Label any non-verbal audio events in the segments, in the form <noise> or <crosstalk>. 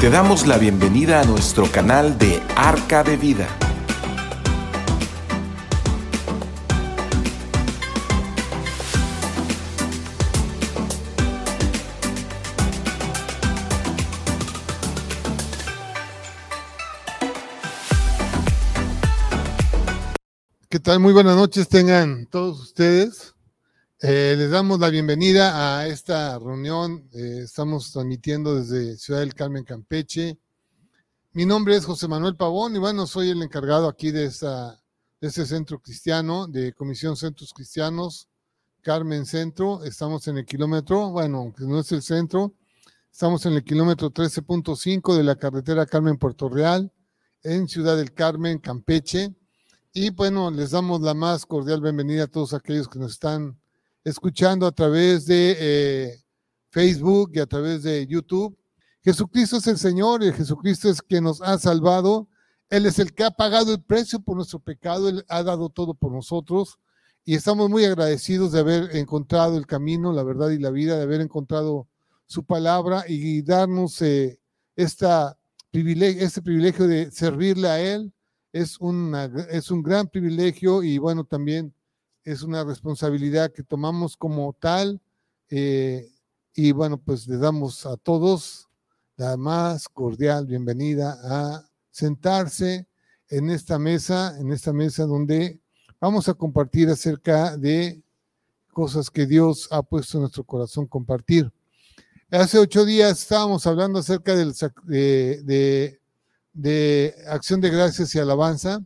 Te damos la bienvenida a nuestro canal de Arca de Vida. ¿Qué tal? Muy buenas noches tengan todos ustedes. Eh, les damos la bienvenida a esta reunión. Eh, estamos transmitiendo desde Ciudad del Carmen, Campeche. Mi nombre es José Manuel Pavón y bueno, soy el encargado aquí de, esta, de este centro cristiano, de Comisión Centros Cristianos, Carmen Centro. Estamos en el kilómetro, bueno, aunque no es el centro, estamos en el kilómetro 13.5 de la carretera Carmen Puerto Real, en Ciudad del Carmen, Campeche. Y bueno, les damos la más cordial bienvenida a todos aquellos que nos están escuchando a través de eh, Facebook y a través de YouTube. Jesucristo es el Señor y Jesucristo es quien nos ha salvado. Él es el que ha pagado el precio por nuestro pecado, Él ha dado todo por nosotros y estamos muy agradecidos de haber encontrado el camino, la verdad y la vida, de haber encontrado su palabra y darnos eh, esta privilegio, este privilegio de servirle a Él es, una, es un gran privilegio y bueno, también es una responsabilidad que tomamos como tal. Eh, y bueno, pues le damos a todos la más cordial bienvenida a sentarse en esta mesa, en esta mesa donde vamos a compartir acerca de cosas que Dios ha puesto en nuestro corazón compartir. Hace ocho días estábamos hablando acerca del, de, de de acción de gracias y alabanza.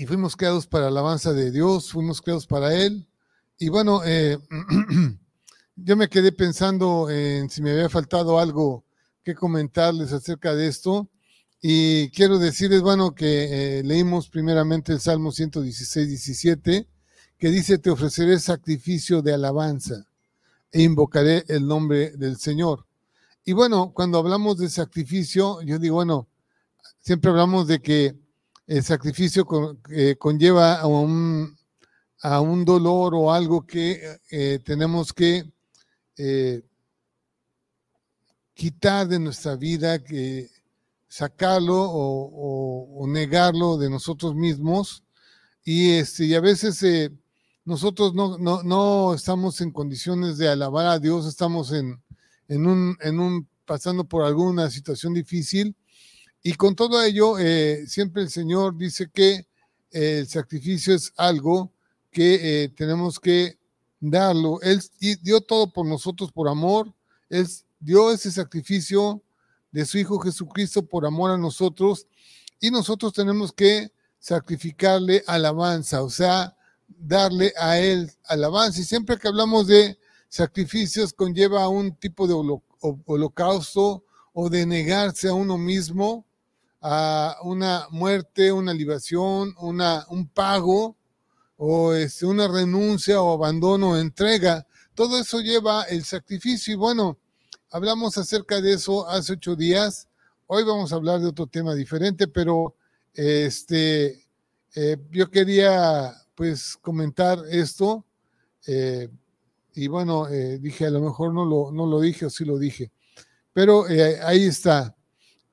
Y fuimos creados para alabanza de Dios, fuimos creados para Él. Y bueno, eh, <clears throat> yo me quedé pensando en si me había faltado algo que comentarles acerca de esto. Y quiero decirles, bueno, que eh, leímos primeramente el Salmo 116, 17, que dice, te ofreceré sacrificio de alabanza e invocaré el nombre del Señor. Y bueno, cuando hablamos de sacrificio, yo digo, bueno, siempre hablamos de que el sacrificio eh, conlleva a un, a un, dolor o algo que eh, tenemos que eh, quitar de nuestra vida, que sacarlo o, negarlo de nosotros mismos. Y, este, y a veces nosotros no, no, no estamos en condiciones de alabar a Dios, estamos en, en un, en un, pasando por alguna situación difícil. Y con todo ello, eh, siempre el Señor dice que el sacrificio es algo que eh, tenemos que darlo. Él dio todo por nosotros por amor. Él dio ese sacrificio de su Hijo Jesucristo por amor a nosotros. Y nosotros tenemos que sacrificarle alabanza, o sea, darle a Él alabanza. Y siempre que hablamos de sacrificios conlleva un tipo de holocausto o de negarse a uno mismo, a una muerte, una libación, una, un pago, o este, una renuncia o abandono o entrega. Todo eso lleva el sacrificio y bueno, hablamos acerca de eso hace ocho días. Hoy vamos a hablar de otro tema diferente, pero este, eh, yo quería pues comentar esto. Eh, y bueno, eh, dije, a lo mejor no lo, no lo dije o sí lo dije, pero ahí está.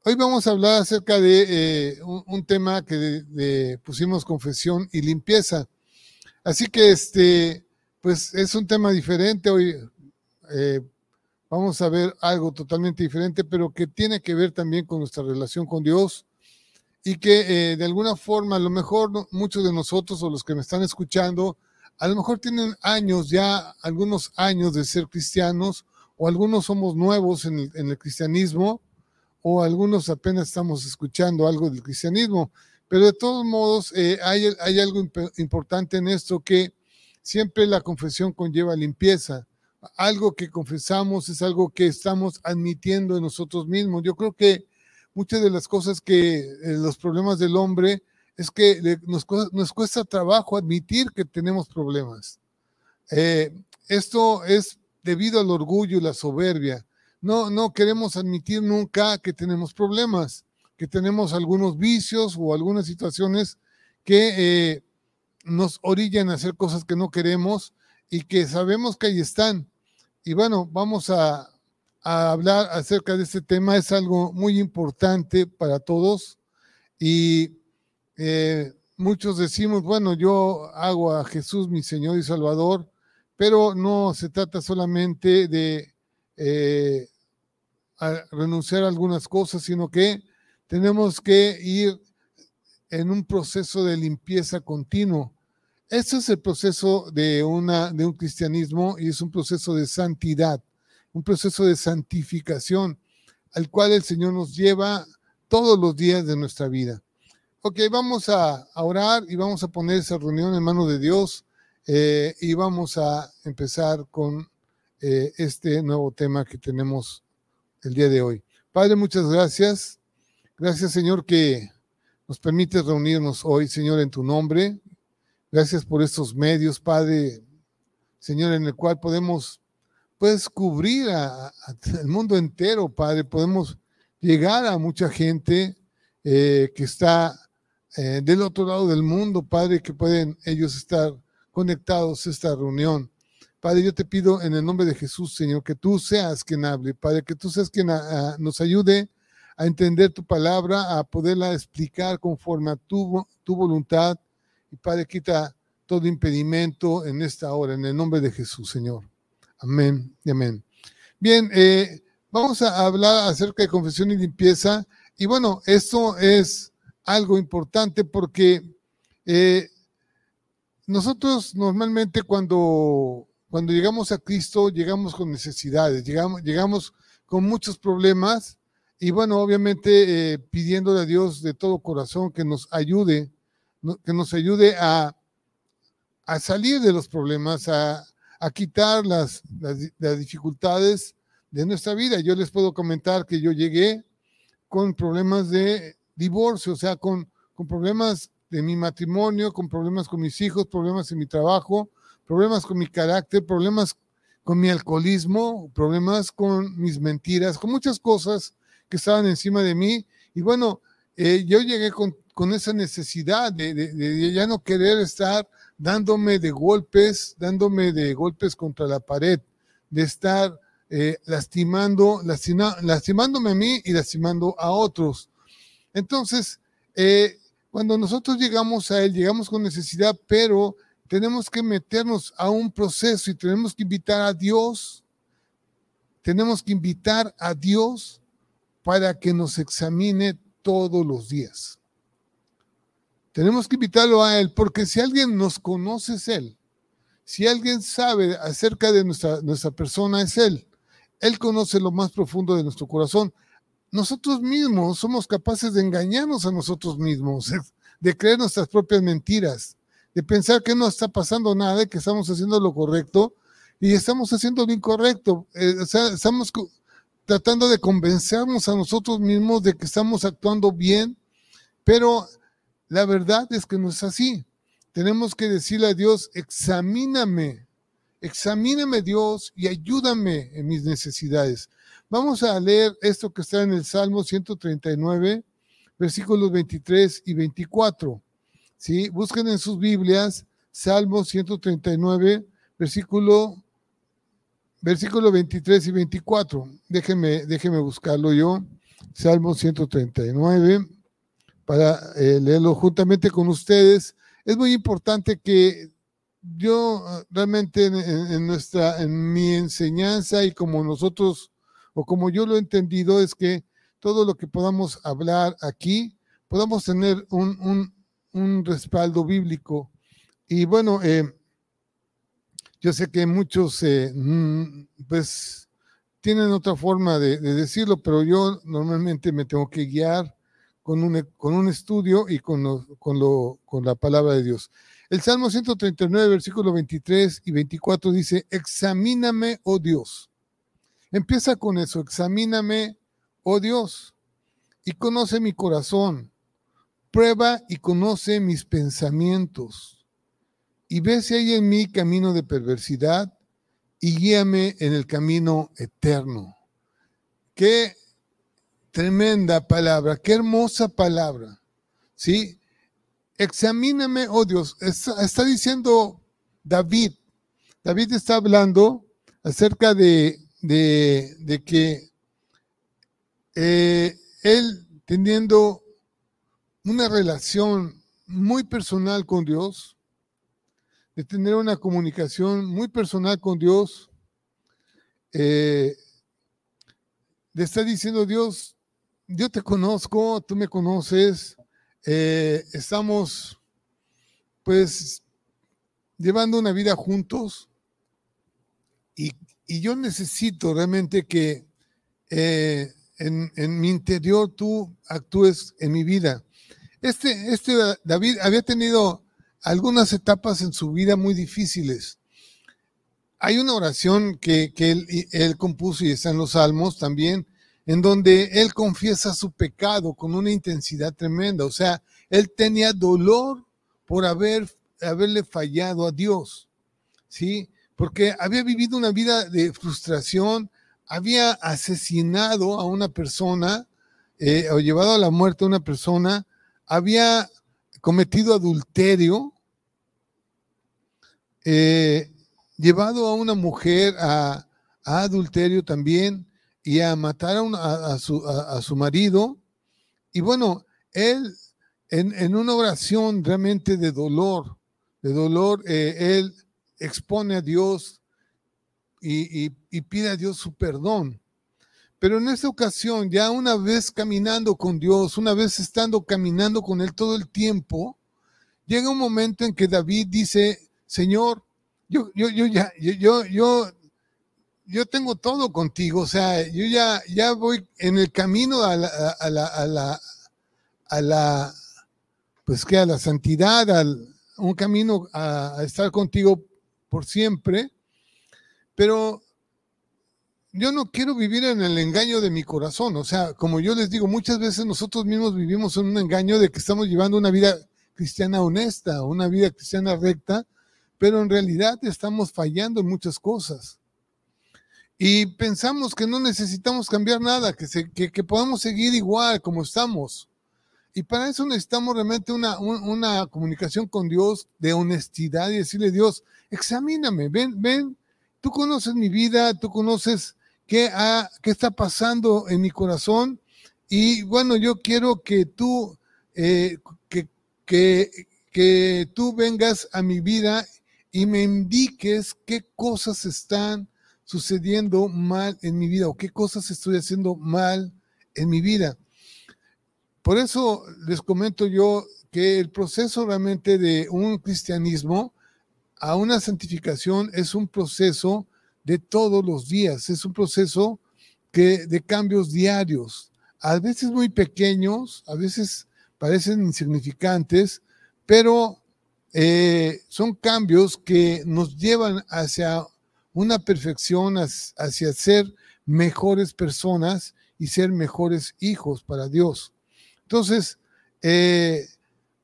Hoy vamos a hablar acerca de eh, un, tema que pusimos confesión y limpieza. Así que este, pues es un tema diferente. Hoy vamos a ver algo totalmente diferente, pero que tiene que ver también con nuestra relación con Dios y que de alguna forma, a lo mejor muchos de nosotros o los que me están escuchando, a lo mejor tienen años ya, algunos años de ser cristianos, o algunos somos nuevos en el, cristianismo, o algunos apenas estamos escuchando algo del cristianismo. Pero de todos modos, eh, hay, hay algo importante en esto que siempre la confesión conlleva limpieza. Algo que confesamos es algo que estamos admitiendo en nosotros mismos. Yo creo que muchas de las cosas que eh, los problemas del hombre es que nos, nos cuesta trabajo admitir que tenemos problemas. Eh, esto es debido al orgullo y la soberbia. No, no queremos admitir nunca que tenemos problemas, que tenemos algunos vicios o algunas situaciones que eh, nos orillan a hacer cosas que no queremos y que sabemos que ahí están. Y bueno, vamos a, a hablar acerca de este tema. Es algo muy importante para todos y eh, muchos decimos, bueno, yo hago a Jesús mi Señor y Salvador, pero no se trata solamente de eh, renunciar a algunas cosas, sino que tenemos que ir en un proceso de limpieza continuo. Ese es el proceso de, una, de un cristianismo y es un proceso de santidad, un proceso de santificación al cual el Señor nos lleva todos los días de nuestra vida. Ok, vamos a, orar y vamos a poner esa reunión en manos de Dios eh, y vamos a empezar con eh, este nuevo tema que tenemos el día de hoy. Padre, muchas gracias. Gracias, Señor, que nos permites reunirnos hoy, Señor, en tu nombre. Gracias por estos medios, Padre, Señor, en el cual podemos, pues, cubrir al mundo entero, Padre. Podemos llegar a mucha gente eh, que está eh, del otro lado del mundo, Padre, que pueden ellos estar conectados a esta reunión. Padre, yo te pido en el nombre de Jesús, Señor, que tú seas quien hable, Padre, que tú seas quien ah, ah, nos ayude a entender tu palabra, a poderla explicar conforme a tu, tu voluntad. Y Padre, quita todo impedimento en esta hora, en el nombre de Jesús, Señor. Amén y amén. Bien, eh, vamos a hablar acerca de confesión y limpieza. Y bueno, esto es algo importante porque eh, nosotros normalmente cuando, cuando llegamos a Cristo llegamos con necesidades, llegamos, llegamos con muchos problemas y bueno, obviamente eh, pidiéndole a Dios de todo corazón que nos ayude, que nos ayude a, salir de los problemas, a, a quitar las, las, las dificultades de nuestra vida. Yo les puedo comentar que yo llegué con problemas de divorcio, o sea, con, con problemas de mi matrimonio, con problemas con mis hijos, problemas en mi trabajo, problemas con mi carácter, problemas con mi alcoholismo, problemas con mis mentiras, con muchas cosas que estaban encima de mí. Y bueno, eh, yo llegué con, con, esa necesidad de, ya no querer estar dándome de golpes, dándome de golpes contra la pared, de estar eh, lastimando, lastima, lastimándome a mí y lastimando a otros. Entonces, eh, cuando nosotros llegamos a Él, llegamos con necesidad, pero tenemos que meternos a un proceso y tenemos que invitar a Dios, tenemos que invitar a Dios para que nos examine todos los días. Tenemos que invitarlo a Él, porque si alguien nos conoce es Él. Si alguien sabe acerca de nuestra, nuestra persona es Él. Él conoce lo más profundo de nuestro corazón nosotros mismos somos capaces de engañarnos a nosotros mismos, <laughs> de creer nuestras propias mentiras, de pensar que no está pasando nada, que estamos haciendo lo correcto y estamos haciendo lo incorrecto. Eh, o sea, estamos tratando de convencernos a nosotros mismos de que estamos actuando bien, pero la verdad es que no es así. Tenemos que decirle a Dios, examíname, examíname Dios y ayúdame en mis necesidades. Vamos a leer esto que está en el Salmo 139, versículos 23 y 24. ¿Sí? Busquen en sus Biblias Salmo 139, versículo, versículo 23 y 24. Déjenme, déjenme buscarlo yo. Salmo 139, para eh, leerlo juntamente con ustedes. Es muy importante que yo realmente en, en, nuestra, en mi enseñanza y como nosotros o como yo lo he entendido, es que todo lo que podamos hablar aquí, podamos tener un, respaldo bíblico. Y bueno, eh, yo sé que muchos, eh, mm, pues, tienen otra forma de, decirlo, pero yo normalmente me tengo que guiar con un, con un estudio y con, con, lo, con la palabra de Dios. El Salmo 139, versículo 23 y 24 dice, examíname, oh Dios Empieza con eso, examíname, oh Dios, y conoce mi corazón, prueba y conoce mis pensamientos, y ve si hay en mí camino de perversidad, y guíame en el camino eterno. Qué tremenda palabra, qué hermosa palabra, ¿sí? Examíname, oh Dios, está, diciendo David, David está hablando acerca de de, que eh, él teniendo una relación muy personal con Dios, de tener una comunicación muy personal con Dios, eh, le está diciendo Dios, yo te conozco, tú me conoces, eh, estamos pues llevando una vida juntos y, yo necesito realmente que eh, en, en, mi interior tú actúes en mi vida. Este, este David había tenido algunas etapas en su vida muy difíciles. Hay una oración que, que él, compuso y está en los Salmos también, en donde él confiesa su pecado con una intensidad tremenda. O sea, él tenía dolor por haber, haberle fallado a Dios, ¿sí? Porque había vivido una vida de frustración, había asesinado a una persona eh, o llevado a la muerte a una persona, había cometido adulterio, eh, llevado a una mujer a adulterio también, y a matar a, su, a, su, marido. Y bueno, él en, una oración realmente de dolor, de dolor, eh, él expone a Dios y, pide a Dios su perdón. Pero en esta ocasión, ya una vez caminando con Dios, una vez estando caminando con Él todo el tiempo, llega un momento en que David dice, Señor, yo, yo, yo, ya, yo, yo yo tengo todo contigo, o sea, yo ya, ya voy en el camino a la, a la, a la, pues que a la santidad, a un camino a, estar contigo por siempre, pero yo no quiero vivir en el engaño de mi corazón, o sea, como yo les digo, muchas veces nosotros mismos vivimos en un engaño de que estamos llevando una vida cristiana honesta, una vida cristiana recta, pero en realidad estamos fallando en muchas cosas y pensamos que no necesitamos cambiar nada, que, se, que, podemos seguir igual como estamos. Y para eso necesitamos realmente una, una comunicación con Dios de honestidad y decirle, Dios, examíname, ven, ven, tú conoces mi vida, tú conoces qué, está pasando en mi corazón. Y bueno, yo quiero que tú, eh, que, que, que tú vengas a mi vida y me indiques qué cosas están sucediendo mal en mi vida o qué cosas estoy haciendo mal en mi vida. Por eso les comento yo que el proceso realmente de un cristianismo a una santificación es un proceso de todos los días, es un proceso que de cambios diarios, a veces muy pequeños, a veces parecen insignificantes, pero eh, son cambios que nos llevan hacia una perfección hacia ser mejores personas y ser mejores hijos para Dios. Entonces, eh,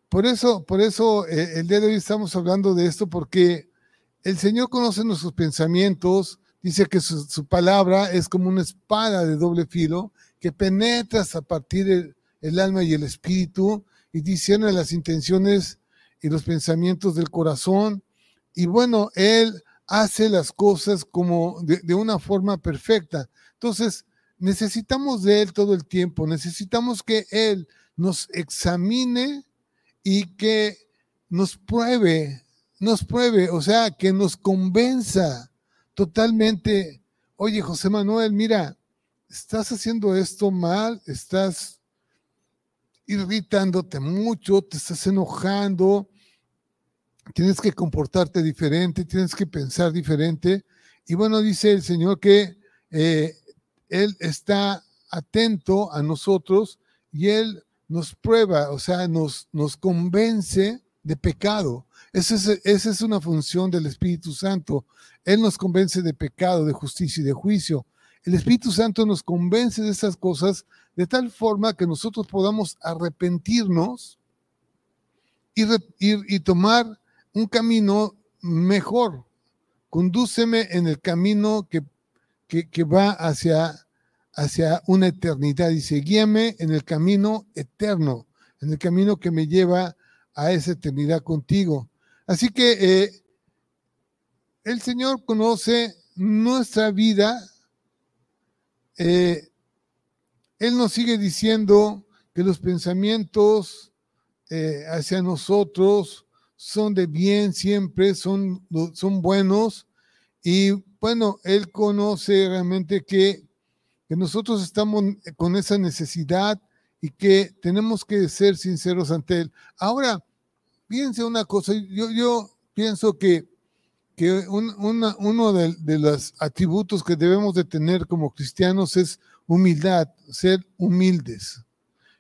por eso, por eso eh, el día de hoy estamos hablando de esto, porque el Señor conoce nuestros pensamientos, dice que su, palabra es como una espada de doble filo que penetra a partir el, alma y el espíritu y discierne las intenciones y los pensamientos del corazón. Y bueno, Él hace las cosas como de, una forma perfecta. Entonces, necesitamos de Él todo el tiempo, necesitamos que Él nos examine y que nos pruebe, nos pruebe, o sea, que nos convenza totalmente, oye, José Manuel, mira, estás haciendo esto mal, estás irritándote mucho, te estás enojando, tienes que comportarte diferente, tienes que pensar diferente. Y bueno, dice el Señor que eh, Él está atento a nosotros y Él nos prueba, o sea, nos, nos convence de pecado. Esa es, es una función del Espíritu Santo. Él nos convence de pecado, de justicia y de juicio. El Espíritu Santo nos convence de esas cosas de tal forma que nosotros podamos arrepentirnos y, y, y tomar un camino mejor. Condúceme en el camino que, que, va hacia, hacia una eternidad. Dice, guíame en el camino eterno, en el camino que me lleva a esa eternidad contigo. Así que eh, el Señor conoce nuestra vida eh, Él nos sigue diciendo que los pensamientos eh, hacia nosotros son de bien siempre, son, son buenos. Y bueno, Él conoce realmente que, que nosotros estamos con esa necesidad y que tenemos que ser sinceros ante Él. Ahora, piense una cosa, yo, pienso que, que uno de, los atributos que debemos de tener como cristianos es humildad, ser humildes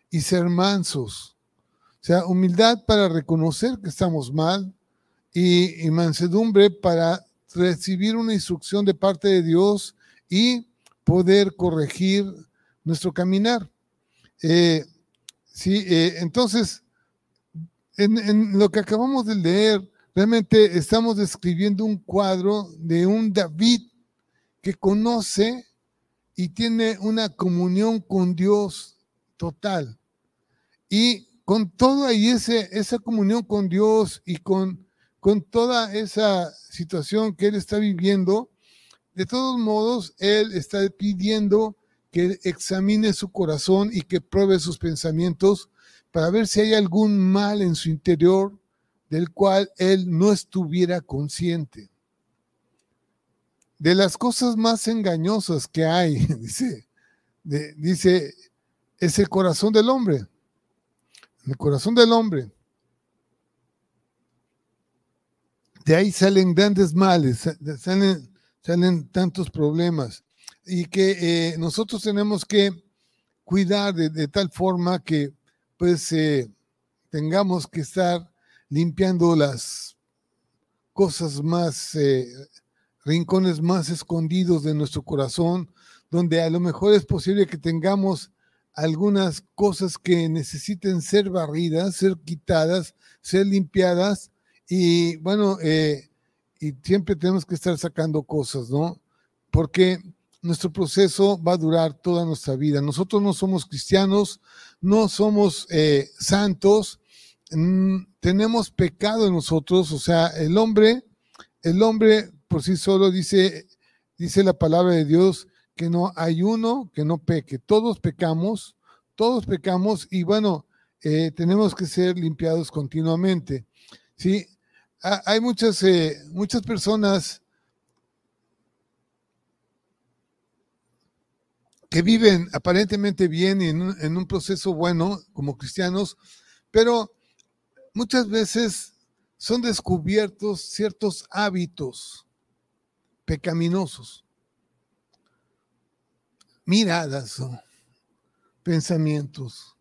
y ser mansos. O sea, humildad para reconocer que estamos mal y, y mansedumbre para recibir una instrucción de parte de Dios y poder corregir nuestro caminar. Eh, sí, eh, entonces, en, lo que acabamos de leer, realmente estamos describiendo un cuadro de un David que conoce y tiene una comunión con Dios total. Y con toda ese, esa comunión con Dios y con, con toda esa situación que él está viviendo, de todos modos, él está pidiendo que examine su corazón y que pruebe sus pensamientos para ver si hay algún mal en su interior del cual él no estuviera consciente. De las cosas más engañosas que hay, <laughs> dice, dice, es el corazón del hombre. El corazón del hombre. De ahí salen grandes males, salen, salen tantos problemas y que eh, nosotros tenemos que cuidar de, tal forma que pues eh, tengamos que estar limpiando las cosas más, eh, rincones más escondidos de nuestro corazón, donde a lo mejor es posible que tengamos algunas cosas que necesiten ser barridas, ser quitadas, ser limpiadas, y bueno, y siempre tenemos que estar sacando cosas, ¿no? Porque nuestro proceso va a durar toda nuestra vida. Nosotros no somos cristianos, no somos eh, santos, mm, tenemos pecado en nosotros, o sea, el hombre, el hombre por sí solo dice, dice la palabra de Dios que no hay uno que no peque. Todos pecamos, todos pecamos y bueno, eh, tenemos que ser limpiados continuamente. Sí, hay muchas, eh, muchas personas que viven aparentemente bien y en un, proceso bueno como cristianos, pero muchas veces son descubiertos ciertos hábitos pecaminosos, miradas, pensamientos,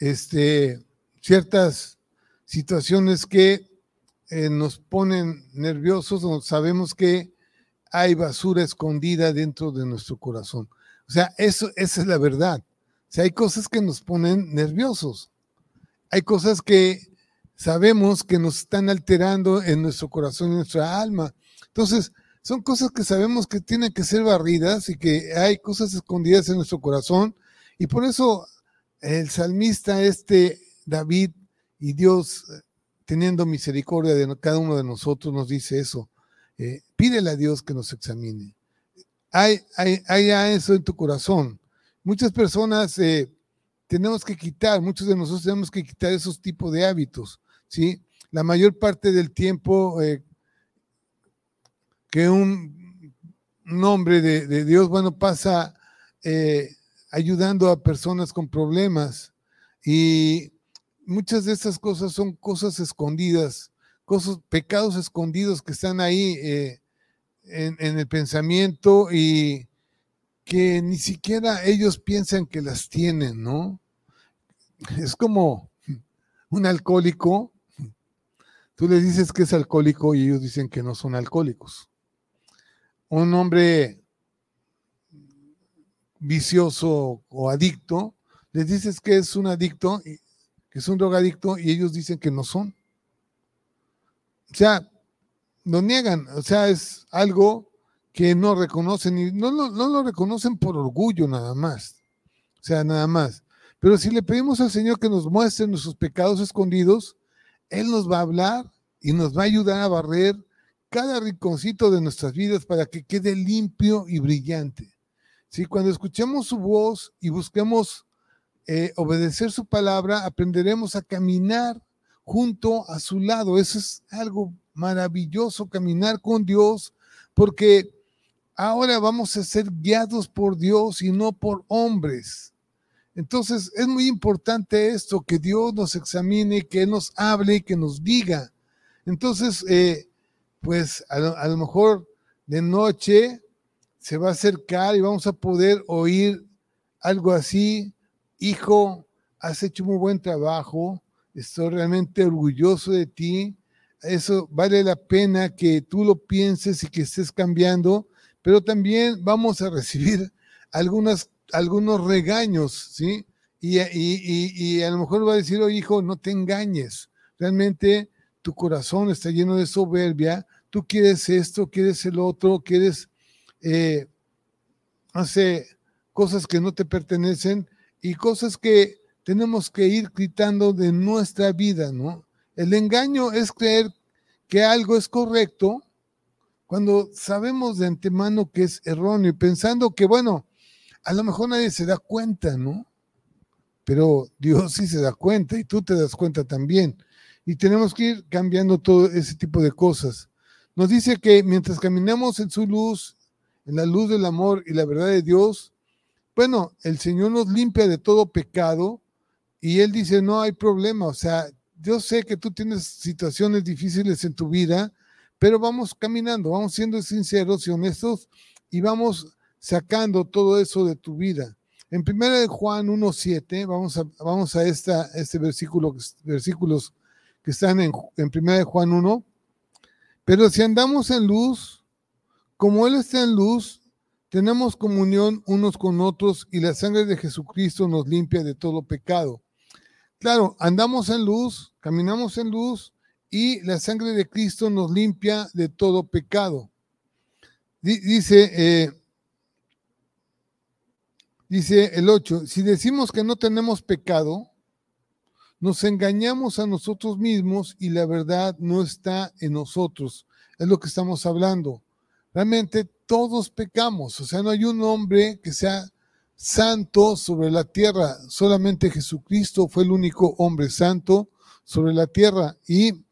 este, ciertas situaciones que eh, nos ponen nerviosos sabemos que hay basura escondida dentro de nuestro corazón. O sea, eso, esa es la verdad. O sea, hay cosas que nos ponen nerviosos. Hay cosas que sabemos que nos están alterando en nuestro corazón, en nuestra alma. Entonces, son cosas que sabemos que tienen que ser barridas y que hay cosas escondidas en nuestro corazón. Y por eso el salmista este, David, y Dios, teniendo misericordia de cada uno de nosotros, nos dice eso. Eh, pídele a Dios que nos examine hay, hay, eso en tu corazón. Muchas personas eh, tenemos que quitar, muchos de nosotros tenemos que quitar esos tipos de hábitos, ¿sí? La mayor parte del tiempo eh, que un, hombre de, Dios, bueno, pasa eh, ayudando a personas con problemas y muchas de esas cosas son cosas escondidas, cosas, pecados escondidos que están ahí en, el pensamiento y que ni siquiera ellos piensan que las tienen, ¿no? Es como un alcohólico. Tú le dices que es alcohólico y ellos dicen que no son alcohólicos. Un hombre vicioso o adicto, les dices que es un adicto, que es un drogadicto y ellos dicen que no son. O sea, lo niegan, o sea, es algo que no reconocen y no, no, lo reconocen por orgullo nada más, o sea, nada más. Pero si le pedimos al Señor que nos muestre nuestros pecados escondidos, Él nos va a hablar y nos va a ayudar a barrer cada rinconcito de nuestras vidas para que quede limpio y brillante. ¿sí? Cuando escuchemos su voz y busquemos eh, obedecer su palabra, aprenderemos a caminar junto a su lado. Eso es algo maravilloso, caminar con Dios, porque ahora vamos a ser guiados por Dios y no por hombres. Entonces es muy importante esto, que Dios nos examine, que nos hable que nos diga. Entonces, eh, pues a lo, mejor de noche se va a acercar y vamos a poder oír algo así, hijo, has hecho muy buen trabajo, estoy realmente orgulloso de ti, eso vale la pena que tú lo pienses y que estés cambiando, pero también vamos a recibir <laughs> algunas algunos regaños, ¿sí? Y, y, a lo mejor va a decir, hijo, no te engañes. Realmente tu corazón está lleno de soberbia, tú quieres esto, quieres el otro, quieres, eh, hace cosas que no te pertenecen y cosas que tenemos que ir quitando de nuestra vida, ¿no? El engaño es creer que algo es correcto cuando sabemos de antemano que es erróneo y pensando que, bueno, a lo mejor nadie se da cuenta, ¿no? Pero Dios sí se da cuenta y tú te das cuenta también. Y tenemos que ir cambiando todo ese tipo de cosas. Nos dice que mientras caminamos en su luz, en la luz del amor y la verdad de Dios, bueno, el Señor nos limpia de todo pecado y Él dice, no hay problema. O sea, yo sé que tú tienes situaciones difíciles en tu vida, pero vamos caminando, vamos siendo sinceros y honestos y vamos sacando todo eso de tu vida. En 1 Juan 1.7, vamos a, vamos a esta, este versículo, versículos que están en, en 1 Juan 1. Pero si andamos en luz, como Él está en luz, tenemos comunión unos con otros y la sangre de Jesucristo nos limpia de todo pecado. Claro, andamos en luz, caminamos en luz y la sangre de Cristo nos limpia de todo pecado. Dice eh, Dice el 8, si decimos que no tenemos pecado, nos engañamos a nosotros mismos y la verdad no está en nosotros. Es lo que estamos hablando. Realmente todos pecamos, o sea, no hay un hombre que sea santo sobre la tierra. Solamente Jesucristo fue el único hombre santo sobre la tierra. Y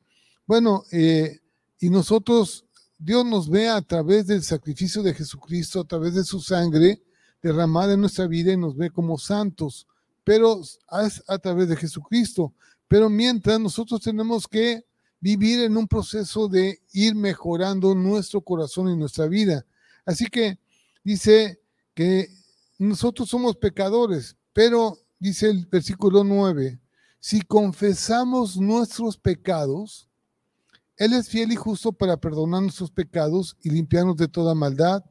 bueno, eh, y nosotros, Dios nos ve a través del sacrificio de Jesucristo, a través de su sangre, derramada en nuestra vida y nos ve como santos, pero es a través de Jesucristo. Pero mientras nosotros tenemos que vivir en un proceso de ir mejorando nuestro corazón y nuestra vida. Así que dice que nosotros somos pecadores, pero dice el versículo 9, si confesamos nuestros pecados, Él es fiel y justo para perdonar nuestros pecados y limpiarnos de toda maldad.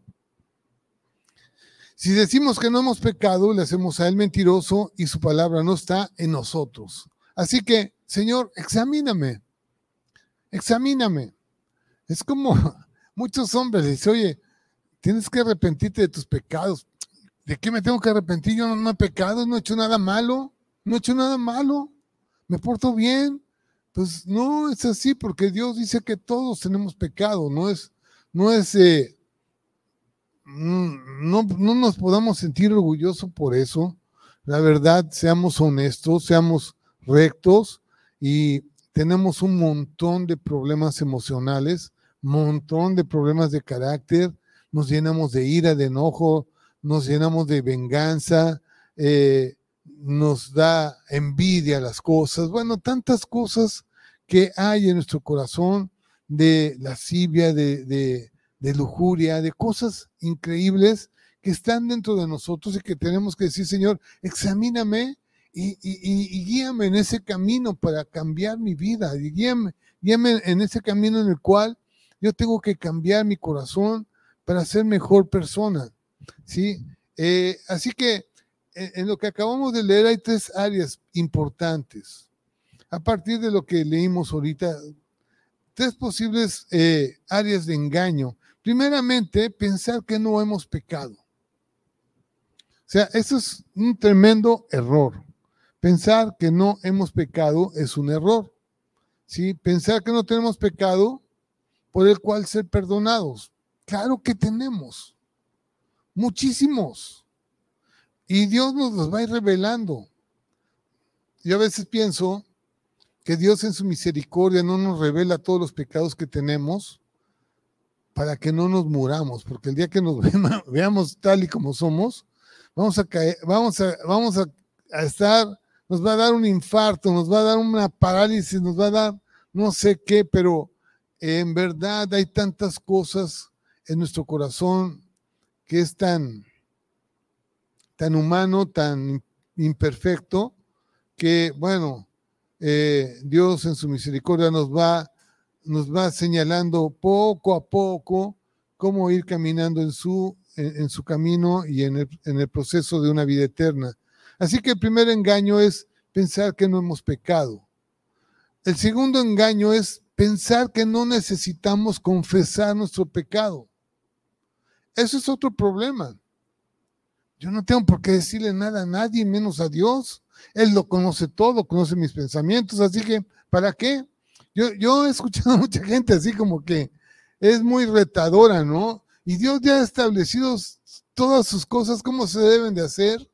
Si decimos que no hemos pecado, le hacemos a Él mentiroso y su palabra no está en nosotros. Así que, Señor, examíname, examíname. Es como <laughs> muchos hombres dicen, oye, tienes que arrepentirte de tus pecados. ¿De qué me tengo que arrepentir? Yo no, he pecado, no he hecho nada malo, no he hecho nada malo, me porto bien. Pues no es así, porque Dios dice que todos tenemos pecado, no es, no es eh, no, no nos podamos sentir orgullosos por eso. La verdad, seamos honestos, seamos rectos y tenemos un montón de problemas emocionales, montón de problemas de carácter, nos llenamos de ira, de enojo, nos llenamos de venganza, eh, nos da envidia las cosas, bueno, tantas cosas que hay en nuestro corazón de lascivia, de, de lujuria, de cosas increíbles que están dentro de nosotros y que tenemos que decir, Señor, examíname y, guíame en ese camino para cambiar mi vida, y guíame, guíame en ese camino en el cual yo tengo que cambiar mi corazón para ser mejor persona. ¿Sí? Eh, así que en, en lo que acabamos de leer hay tres áreas importantes. A partir de lo que leímos ahorita, tres posibles eh, áreas de engaño Primeramente, pensar que no hemos pecado. O sea, eso es un tremendo error. Pensar que no hemos pecado es un error. ¿sí? Pensar que no tenemos pecado por el cual ser perdonados. Claro que tenemos. Muchísimos. Y Dios nos los va a ir revelando. Yo a veces pienso que Dios en su misericordia no nos revela todos los pecados que tenemos para que no nos muramos, porque el día que nos <laughs> veamos tal y como somos, vamos a caer, vamos a, vamos a, estar, nos va a dar un infarto, nos va a dar una parálisis, nos va a dar no sé qué, pero en verdad hay tantas cosas en nuestro corazón que es tan, tan humano, tan imperfecto, que bueno, eh, Dios en su misericordia nos va, nos va señalando poco a poco cómo ir caminando en su, en, su camino y en el, en el proceso de una vida eterna. Así que el primer engaño es pensar que no hemos pecado. El segundo engaño es pensar que no necesitamos confesar nuestro pecado. Eso es otro problema. Yo no tengo por qué decirle nada a nadie, menos a Dios. Él lo conoce todo, conoce mis pensamientos, así que, ¿para qué? Yo, he escuchado <laughs> a mucha gente así como que es muy retadora, ¿no? Y Dios ya ha establecido todas sus cosas, cómo se deben de hacer,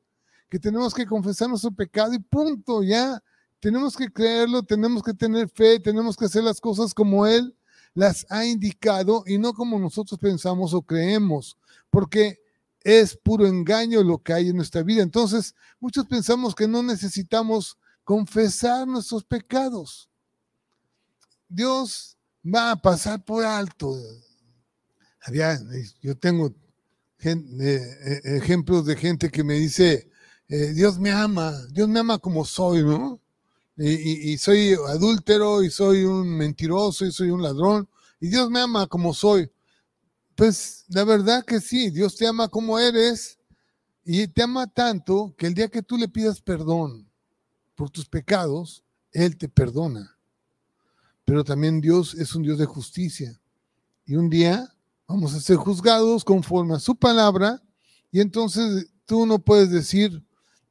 que tenemos que confesar nuestro pecado y punto, ya. Tenemos que creerlo, tenemos que tener fe, tenemos que hacer las cosas como Él las ha indicado y no como nosotros pensamos o creemos, porque es puro engaño lo que hay en nuestra vida. Entonces, muchos pensamos que no necesitamos confesar nuestros pecados. Dios va a pasar por alto. yo tengo eh, eh, ejemplos de gente que me dice, eh, Dios me ama, Dios me ama como soy, ¿no? Y, soy adúltero y soy un mentiroso y soy un ladrón y Dios me ama como soy. Pues la verdad que sí, Dios te ama como eres y te ama tanto que el día que tú le pidas perdón por tus pecados, Él te perdona. Pero también Dios es un Dios de justicia. Y un día vamos a ser juzgados conforme a su palabra y entonces tú no puedes decir,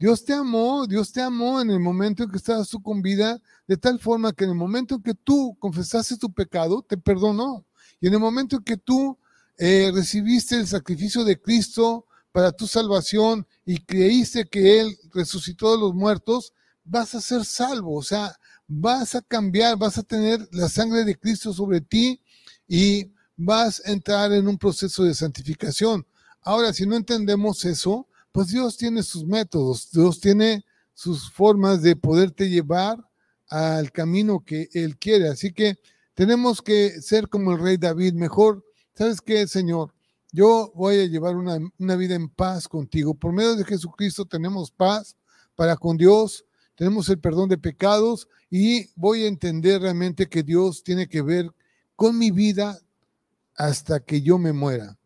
Dios te amó, Dios te amó en el momento en que estabas tú con vida, de tal forma que en el momento en que tú confesaste tu pecado, te perdonó. Y en el momento en que tú eh, recibiste el sacrificio de Cristo para tu salvación y creíste que Él resucitó de los muertos, vas a ser salvo, o sea, vas a cambiar, vas a tener la sangre de Cristo sobre ti y vas a entrar en un proceso de santificación. Ahora, si no entendemos eso, pues Dios tiene sus métodos, Dios tiene sus formas de poderte llevar al camino que Él quiere. Así que tenemos que ser como el rey David, mejor ¿sabes qué, Señor? Yo voy a llevar una, vida en paz contigo. Por medio de Jesucristo tenemos paz para con Dios, tenemos el perdón de pecados y voy a entender realmente que Dios tiene que ver con mi vida hasta que yo me muera.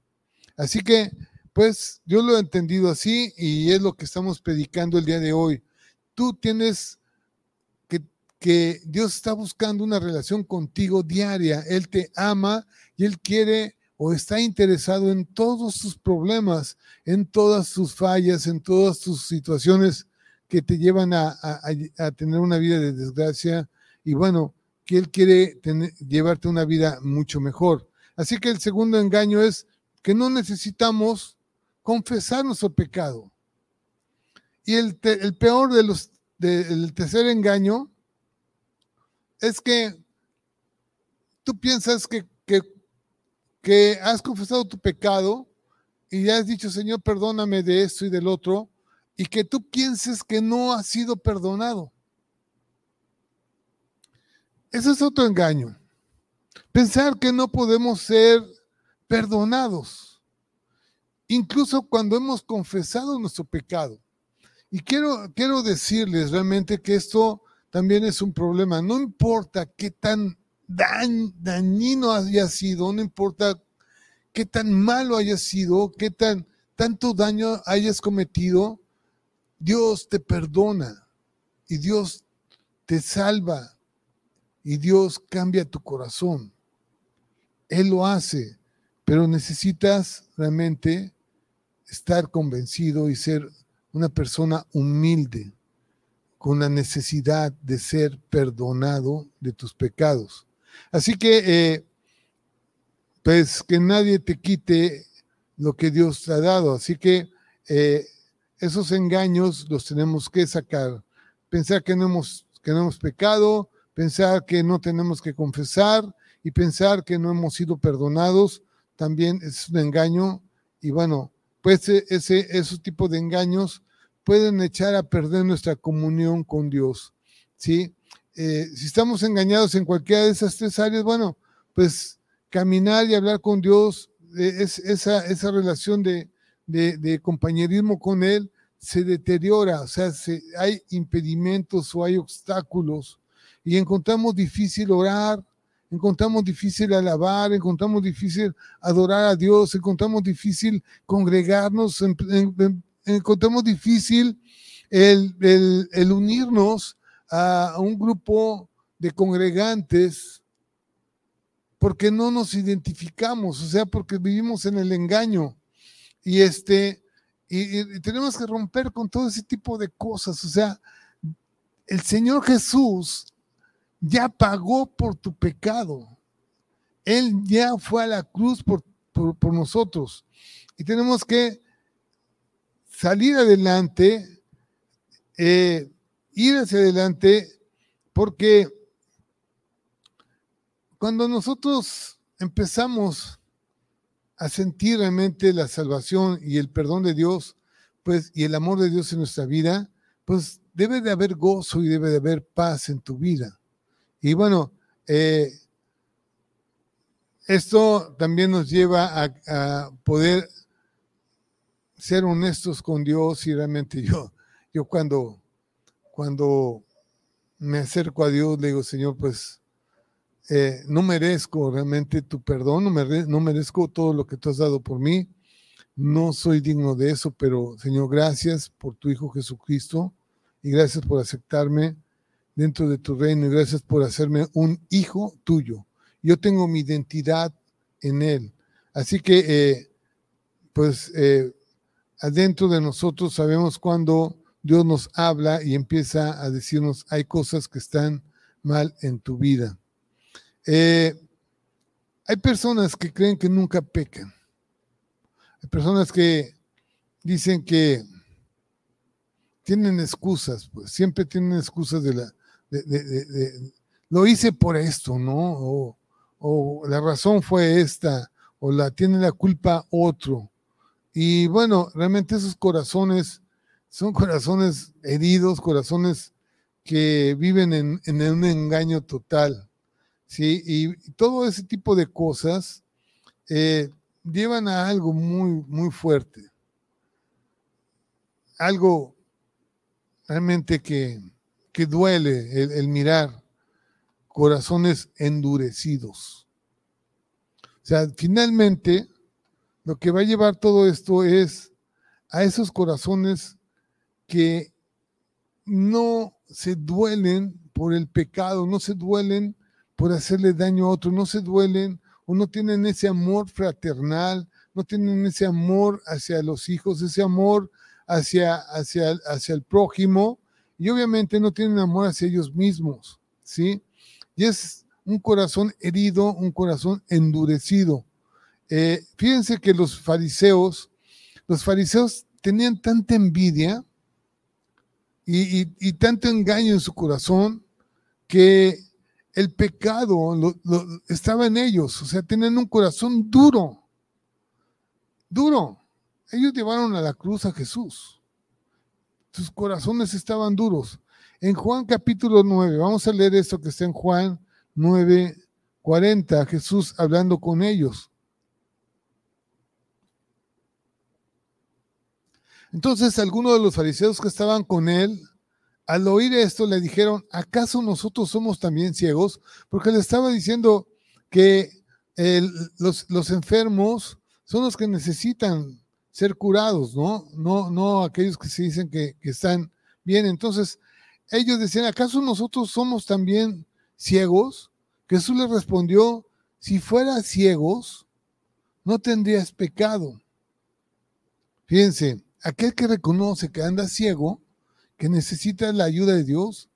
Así que, pues, yo lo he entendido así y es lo que estamos predicando el día de hoy. Tú tienes que, que Dios está buscando una relación contigo diaria. Él te ama y Él quiere o está interesado en todos sus problemas, en todas sus fallas, en todas sus situaciones que te llevan a, tener una vida de desgracia y bueno, que Él quiere llevarte una vida mucho mejor. Así que el segundo engaño es que no necesitamos confesar nuestro pecado. Y el, el peor de los, del tercer engaño es que tú piensas que, que que has confesado tu pecado y ya has dicho, Señor, perdóname de esto y del otro, y que tú pienses que no has sido perdonado. Ese es otro engaño. Pensar que no podemos ser perdonados, incluso cuando hemos confesado nuestro pecado. Y quiero, quiero decirles realmente que esto también es un problema. No importa qué tan dañino haya sido, no importa qué tan malo haya sido, qué tan tanto daño hayas cometido, Dios te perdona y Dios te salva y Dios cambia tu corazón. Él lo hace, pero necesitas realmente estar convencido y ser una persona humilde, con la necesidad de ser perdonado de tus pecados. Así que, eh, pues que nadie te quite lo que Dios te ha dado. Así que eh, esos engaños los tenemos que sacar. Pensar que no, hemos, que no hemos pecado, pensar que no tenemos que confesar y pensar que no hemos sido perdonados, también es un engaño. Y bueno, pues e, ese, esos tipos de engaños pueden echar a perder nuestra comunión con Dios. ¿sí? Eh, si estamos engañados en cualquiera de esas tres áreas, bueno, pues caminar y hablar con Dios, es, esa, esa relación de, de, compañerismo con Él se deteriora, o sea, hay impedimentos o hay obstáculos y encontramos difícil orar, encontramos difícil alabar, encontramos difícil adorar a Dios, encontramos difícil congregarnos, encontramos difícil el, el, unirnos a un grupo de congregantes porque no nos identificamos, o sea, porque vivimos en el engaño. Y este, y, tenemos que romper con todo ese tipo de cosas. O sea, el Señor Jesús ya pagó por tu pecado. Él ya fue a la cruz por, por, nosotros. Y tenemos que salir adelante, eh, ir hacia adelante, porque cuando nosotros empezamos a sentir realmente la salvación y el perdón de Dios, pues, y el amor de Dios en nuestra vida, pues debe de haber gozo y debe de haber paz en tu vida. Y bueno, eh, esto también nos lleva a, poder ser honestos con Dios y realmente yo, yo cuando, cuando me acerco a Dios, le digo, Señor, pues eh, no merezco realmente tu perdón, no, merezco todo lo que tú has dado por mí, no soy digno de eso, pero Señor, gracias por tu Hijo Jesucristo y gracias por aceptarme dentro de tu reino y gracias por hacerme un hijo tuyo. Yo tengo mi identidad en Él. Así que, eh, pues, eh, adentro de nosotros sabemos cuando Dios nos habla y empieza a decirnos, hay cosas que están mal en tu vida. Eh, hay personas que creen que nunca pecan. Hay personas que dicen que tienen excusas, pues siempre tienen excusas de la... lo hice por esto, ¿no? O, la razón fue esta, o la tiene la culpa otro. Y bueno, realmente esos corazones son corazones heridos, corazones que viven en, en un engaño total. ¿sí? Y, todo ese tipo de cosas eh, llevan a algo muy, muy fuerte. Algo realmente que, que duele el, mirar corazones endurecidos. O sea, finalmente, lo que va a llevar todo esto es a esos corazones que no se duelen por el pecado, no se duelen por hacerle daño a otro, no se duelen o no tienen ese amor fraternal, no tienen ese amor hacia los hijos, ese amor hacia, hacia, hacia el prójimo y obviamente no tienen amor hacia ellos mismos, ¿sí? Y es un corazón herido, un corazón endurecido. Eh, fíjense que los fariseos, los fariseos tenían tanta envidia y, y tanto engaño en su corazón que el pecado estaba en ellos, o sea, tenían un corazón duro, duro. Ellos llevaron a la cruz a Jesús. Sus corazones estaban duros. En Juan capítulo 9, vamos a leer esto que está en Juan 9, 40, Jesús hablando con ellos. Entonces algunos de los fariseos que estaban con él al oír esto le dijeron, ¿acaso nosotros somos también ciegos? Porque le estaba diciendo que los, enfermos son los que necesitan ser curados, ¿no? No, no aquellos que se dicen que, están bien. Entonces, ellos decían, ¿acaso nosotros somos también ciegos? Jesús les respondió, si fueras ciegos, no tendrías pecado. Fíjense, aquel que reconoce que anda ciego, que necesita la ayuda de Dios,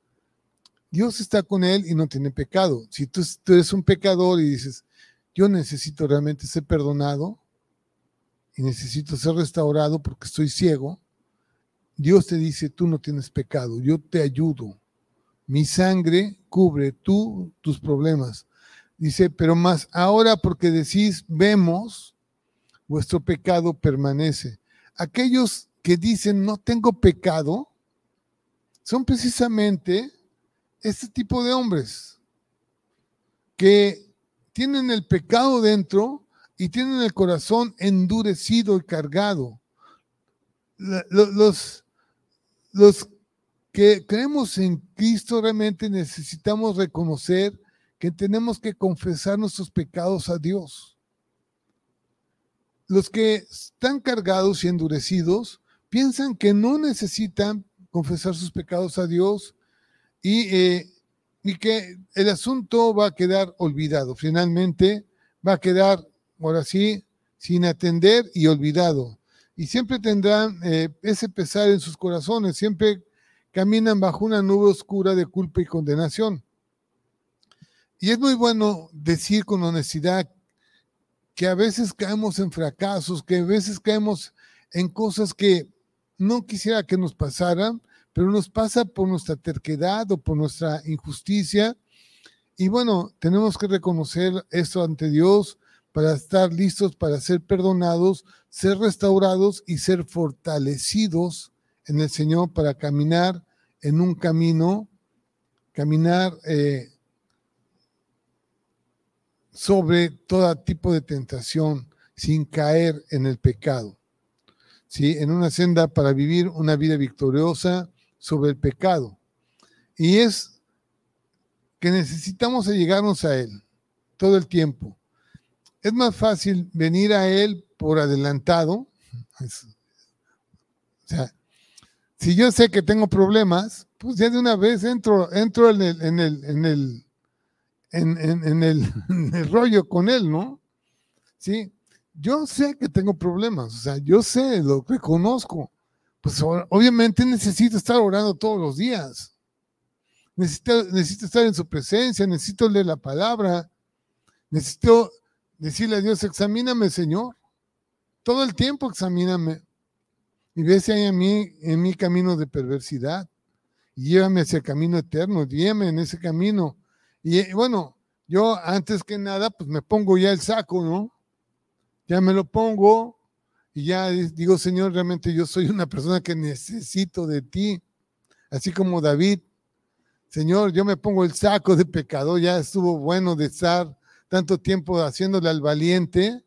Dios está con él y no tiene pecado. Si tú, eres un pecador y dices, yo necesito realmente ser perdonado, y necesito ser restaurado porque estoy ciego, Dios te dice, tú no tienes pecado, yo te ayudo. Mi sangre cubre tú tus problemas. Dice, pero más ahora porque decís, vemos, vuestro pecado permanece. Aquellos que dicen, no tengo pecado, son precisamente este tipo de hombres que tienen el pecado dentro y tienen el corazón endurecido y cargado. Los, los que creemos en Cristo realmente necesitamos reconocer que tenemos que confesar nuestros pecados a Dios. Los que están cargados y endurecidos piensan que no necesitan confesar sus pecados a Dios y, eh, y que el asunto va a quedar olvidado. Finalmente va a quedar, ahora sí, sin atender y olvidado. Y siempre tendrán eh, ese pesar en sus corazones, siempre caminan bajo una nube oscura de culpa y condenación. Y es muy bueno decir con honestidad que a veces caemos en fracasos, que a veces caemos en cosas que no quisiera que nos pasaran, pero nos pasa por nuestra terquedad o por nuestra injusticia. Y bueno, tenemos que reconocer esto ante Dios para estar listos para ser perdonados, ser restaurados y ser fortalecidos en el Señor para caminar en un camino, caminar eh, sobre todo tipo de tentación sin caer en el pecado. ¿sí? En una senda para vivir una vida victoriosa sobre el pecado. Y es que necesitamos llegarnos a Él todo el tiempo. Es más fácil venir a Él por adelantado. O sea, si yo sé que tengo problemas, pues ya de una vez entro, entro en el, en el, en el, en, <laughs> el, rollo con él, ¿no? Sí, yo sé que tengo problemas, o sea, yo sé, lo reconozco. Pues obviamente necesito estar orando todos los días. Necesito, necesito estar en su presencia, necesito leer la palabra, necesito decirle a Dios, examíname, Señor. Todo el tiempo examíname. Y ve si hay en mí, en mi camino de perversidad. Y llévame hacia el camino eterno, llévame en ese camino. Y bueno, yo antes que nada, pues me pongo ya el saco, ¿no? Ya me lo pongo y ya digo, Señor, realmente yo soy una persona que necesito de ti. Así como David, Señor, yo me pongo el saco de pecador, ya estuvo bueno de estar tanto tiempo haciéndole al valiente,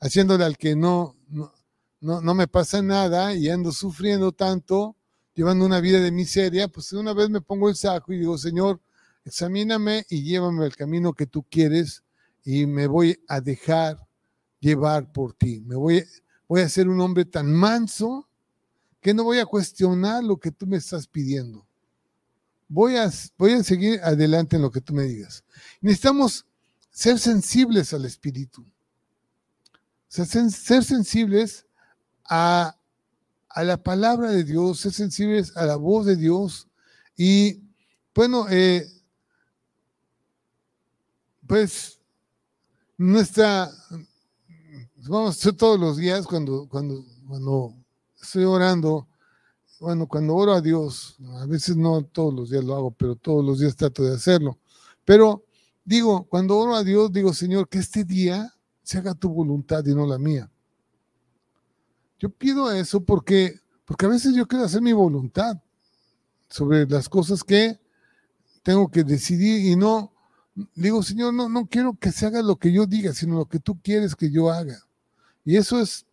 haciéndole al que no, no, no, me pasa nada y ando sufriendo tanto, llevando una vida de miseria, pues una vez me pongo el saco y digo, Señor, examíname y llévame al camino que tú quieres y me voy a dejar llevar por ti. Me voy, voy a ser un hombre tan manso que no voy a cuestionar lo que tú me estás pidiendo. Voy a, voy a seguir adelante en lo que tú me digas. Necesitamos ser sensibles al Espíritu. ser sensibles a, la palabra de Dios, ser sensibles a la voz de Dios. Y bueno, eh, pues nuestra, vamos a todos los días cuando, cuando, cuando estoy orando, bueno, cuando oro a Dios, a veces no todos los días lo hago, pero todos los días trato de hacerlo. Pero digo, cuando oro a Dios, digo, Señor, que este día se haga tu voluntad y no la mía. Yo pido eso porque, porque a veces yo quiero hacer mi voluntad sobre las cosas que tengo que decidir y no, digo, Señor, no, no quiero que se haga lo que yo diga, sino lo que tú quieres que yo haga. Y eso es,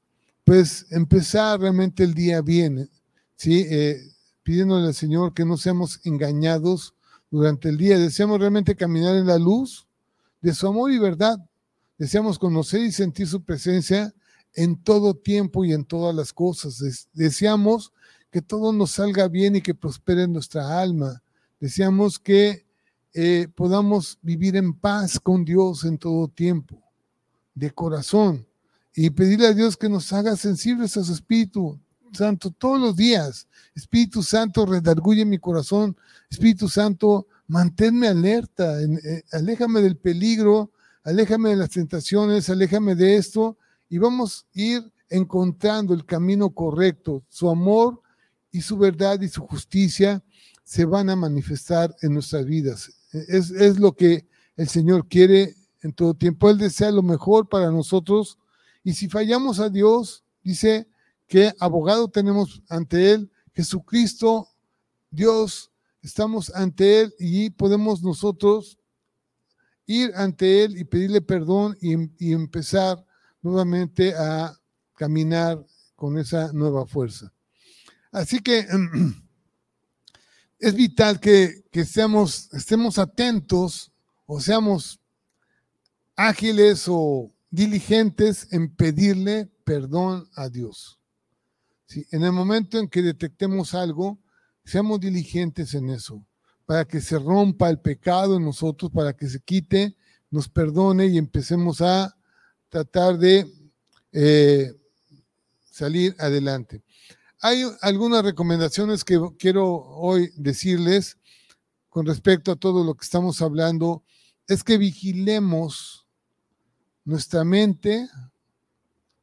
pues, empezar realmente el día bien, ¿sí? Eh, pidiéndole al Señor que no seamos engañados durante el día. Deseamos realmente caminar en la luz de su amor y verdad. Deseamos conocer y sentir su presencia en todo tiempo y en todas las cosas. Deseamos que todo nos salga bien y que prospere nuestra alma. Deseamos que eh, podamos vivir en paz con Dios en todo tiempo, de corazón, y pedirle a Dios que nos haga sensibles a su Espíritu Santo todos los días. Espíritu Santo, redarguye mi corazón. Espíritu Santo, manténme alerta, eh, aléjame del peligro, aléjame de las tentaciones, aléjame de esto y vamos a ir encontrando el camino correcto, su amor y su verdad y su justicia se van a manifestar en nuestras vidas. Es, es lo que el Señor quiere en todo tiempo. Él desea lo mejor para nosotros. Y si fallamos a Dios, dice que abogado tenemos ante Él, Jesucristo, Dios, estamos ante Él y podemos nosotros ir ante Él y pedirle perdón y, y empezar nuevamente a caminar con esa nueva fuerza. Así que <clears throat> es vital que, que seamos, estemos atentos o seamos ágiles o diligentes en pedirle perdón a Dios. En el momento en que detectemos algo, seamos diligentes en eso, para que se rompa el pecado en nosotros, para que se quite, nos perdone y empecemos a tratar de eh, salir adelante. Hay algunas recomendaciones que quiero hoy decirles con respecto a todo lo que estamos hablando. Es que vigilemos nuestra mente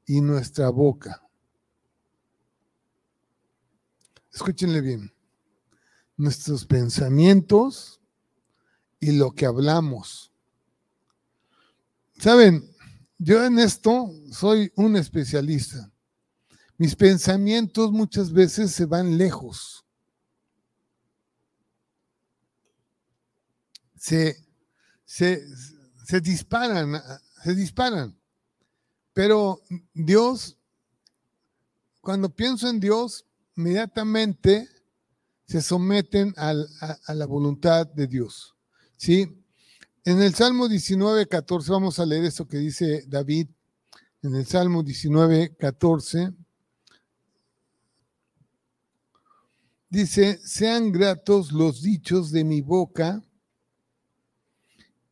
y nuestra boca. Escúchenle bien. Nuestros pensamientos y lo que hablamos. Saben, yo en esto soy un especialista. Mis pensamientos muchas veces se van lejos. Se, se, se disparan se disparan. Pero Dios, cuando pienso en Dios, inmediatamente se someten a, la voluntad de Dios. ¿Sí? En el Salmo 19, 14, vamos a leer esto que dice David, en el Salmo 19, 14. Dice, sean gratos los dichos de mi boca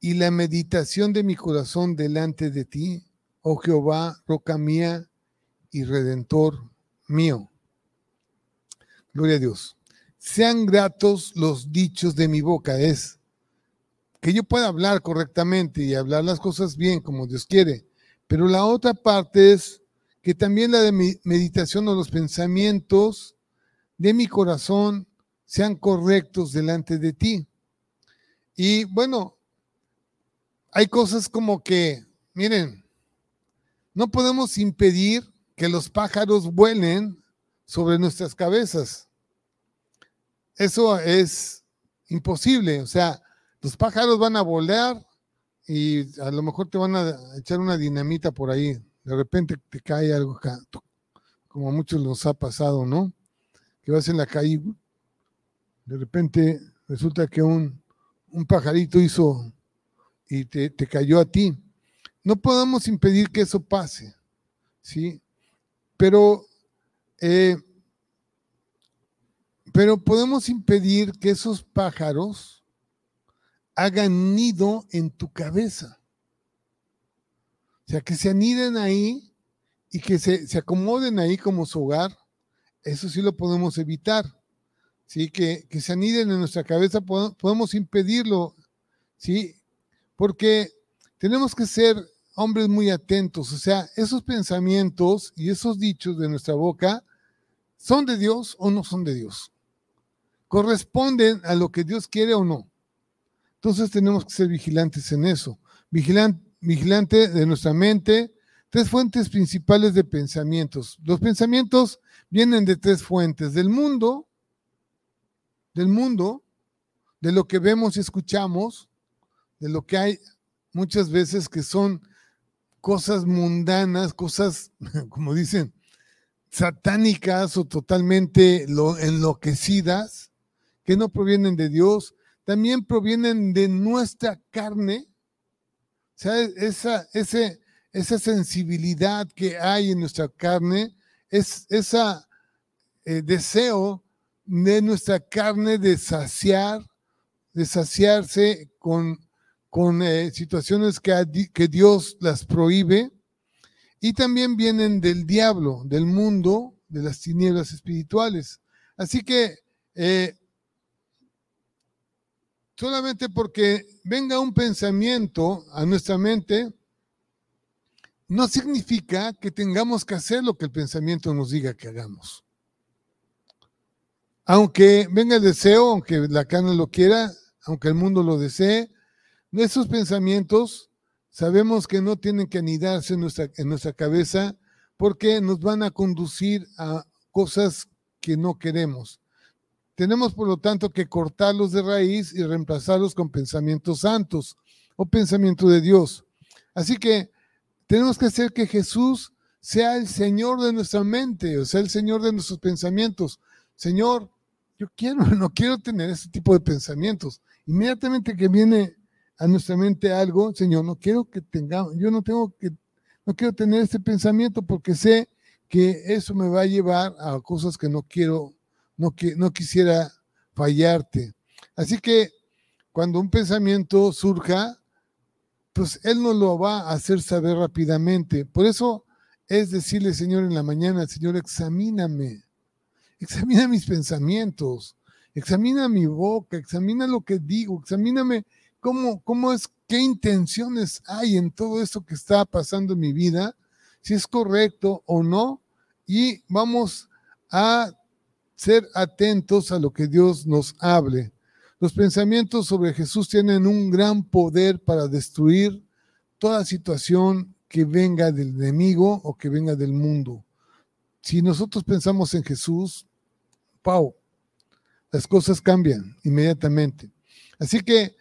y la meditación de mi corazón delante de ti, oh Jehová, roca mía y redentor mío. Gloria a Dios. Sean gratos los dichos de mi boca, es que yo pueda hablar correctamente y hablar las cosas bien como Dios quiere, pero la otra parte es que también la de mi meditación o los pensamientos de mi corazón sean correctos delante de ti. Y bueno, hay cosas como que, miren, no podemos impedir que los pájaros vuelen sobre nuestras cabezas. Eso es imposible. O sea, los pájaros van a volar y a lo mejor te van a echar una dinamita por ahí. De repente te cae algo acá, como a muchos nos ha pasado, ¿no? Que vas en la calle, de repente resulta que un, un pajarito hizo y te, cayó a ti. No podemos impedir que eso pase, ¿sí? Pero, eh, pero podemos impedir que esos pájaros hagan nido en tu cabeza. O sea, que se aniden ahí y que se, se acomoden ahí como su hogar. Eso sí lo podemos evitar. ¿sí? Que, que se aniden en nuestra cabeza, podemos impedirlo, ¿sí? porque tenemos que ser hombres muy atentos, o sea, esos pensamientos y esos dichos de nuestra boca, ¿son de Dios o no son de Dios? ¿Corresponden a lo que Dios quiere o no? Entonces tenemos que ser vigilantes en eso. Vigilante, de nuestra mente, tres fuentes principales de pensamientos. Los pensamientos vienen de tres fuentes, del mundo, del mundo, de lo que vemos y escuchamos, de lo que hay muchas veces que son cosas mundanas, cosas, <laughs> como dicen, satánicas o totalmente enloquecidas, que no provienen de Dios, también provienen de nuestra carne. O sea, esa, ese, esa sensibilidad que hay en nuestra carne, es ese eh, deseo de nuestra carne de saciar, de saciarse con con eh, situaciones que, que Dios las prohíbe y también vienen del diablo, del mundo, de las tinieblas espirituales. Así que eh, solamente porque venga un pensamiento a nuestra mente, no significa que tengamos que hacer lo que el pensamiento nos diga que hagamos. Aunque venga el deseo, aunque la carne lo quiera, aunque el mundo lo desee, nuestros pensamientos sabemos que no tienen que anidarse en nuestra, cabeza porque nos van a conducir a cosas que no queremos. Tenemos, por lo tanto, que cortarlos de raíz y reemplazarlos con pensamientos santos o pensamiento de Dios. Así que tenemos que hacer que Jesús sea el Señor de nuestra mente, o sea, el Señor de nuestros pensamientos. Señor, yo quiero, <laughs> no quiero tener ese tipo de pensamientos. Inmediatamente que viene a nuestra mente algo, Señor, no quiero que tengamos, yo no tengo que, no quiero tener ese pensamiento porque sé que eso me va a llevar a cosas que no quiero, no, que, no quisiera fallarte. Así que cuando un pensamiento surja, pues Él nos lo va a hacer saber rápidamente. Por eso es decirle, Señor, en la mañana, Señor, examíname, examina mis pensamientos, examina mi boca, examina lo que digo, examíname cómo, cómo es, qué intenciones hay en todo esto que está pasando en mi vida, si es correcto o no, y vamos a ser atentos a lo que Dios nos hable. Los pensamientos sobre Jesús tienen un gran poder para destruir toda situación que venga del enemigo o que venga del mundo. Si nosotros pensamos en Jesús, Pau, las cosas cambian inmediatamente. Así que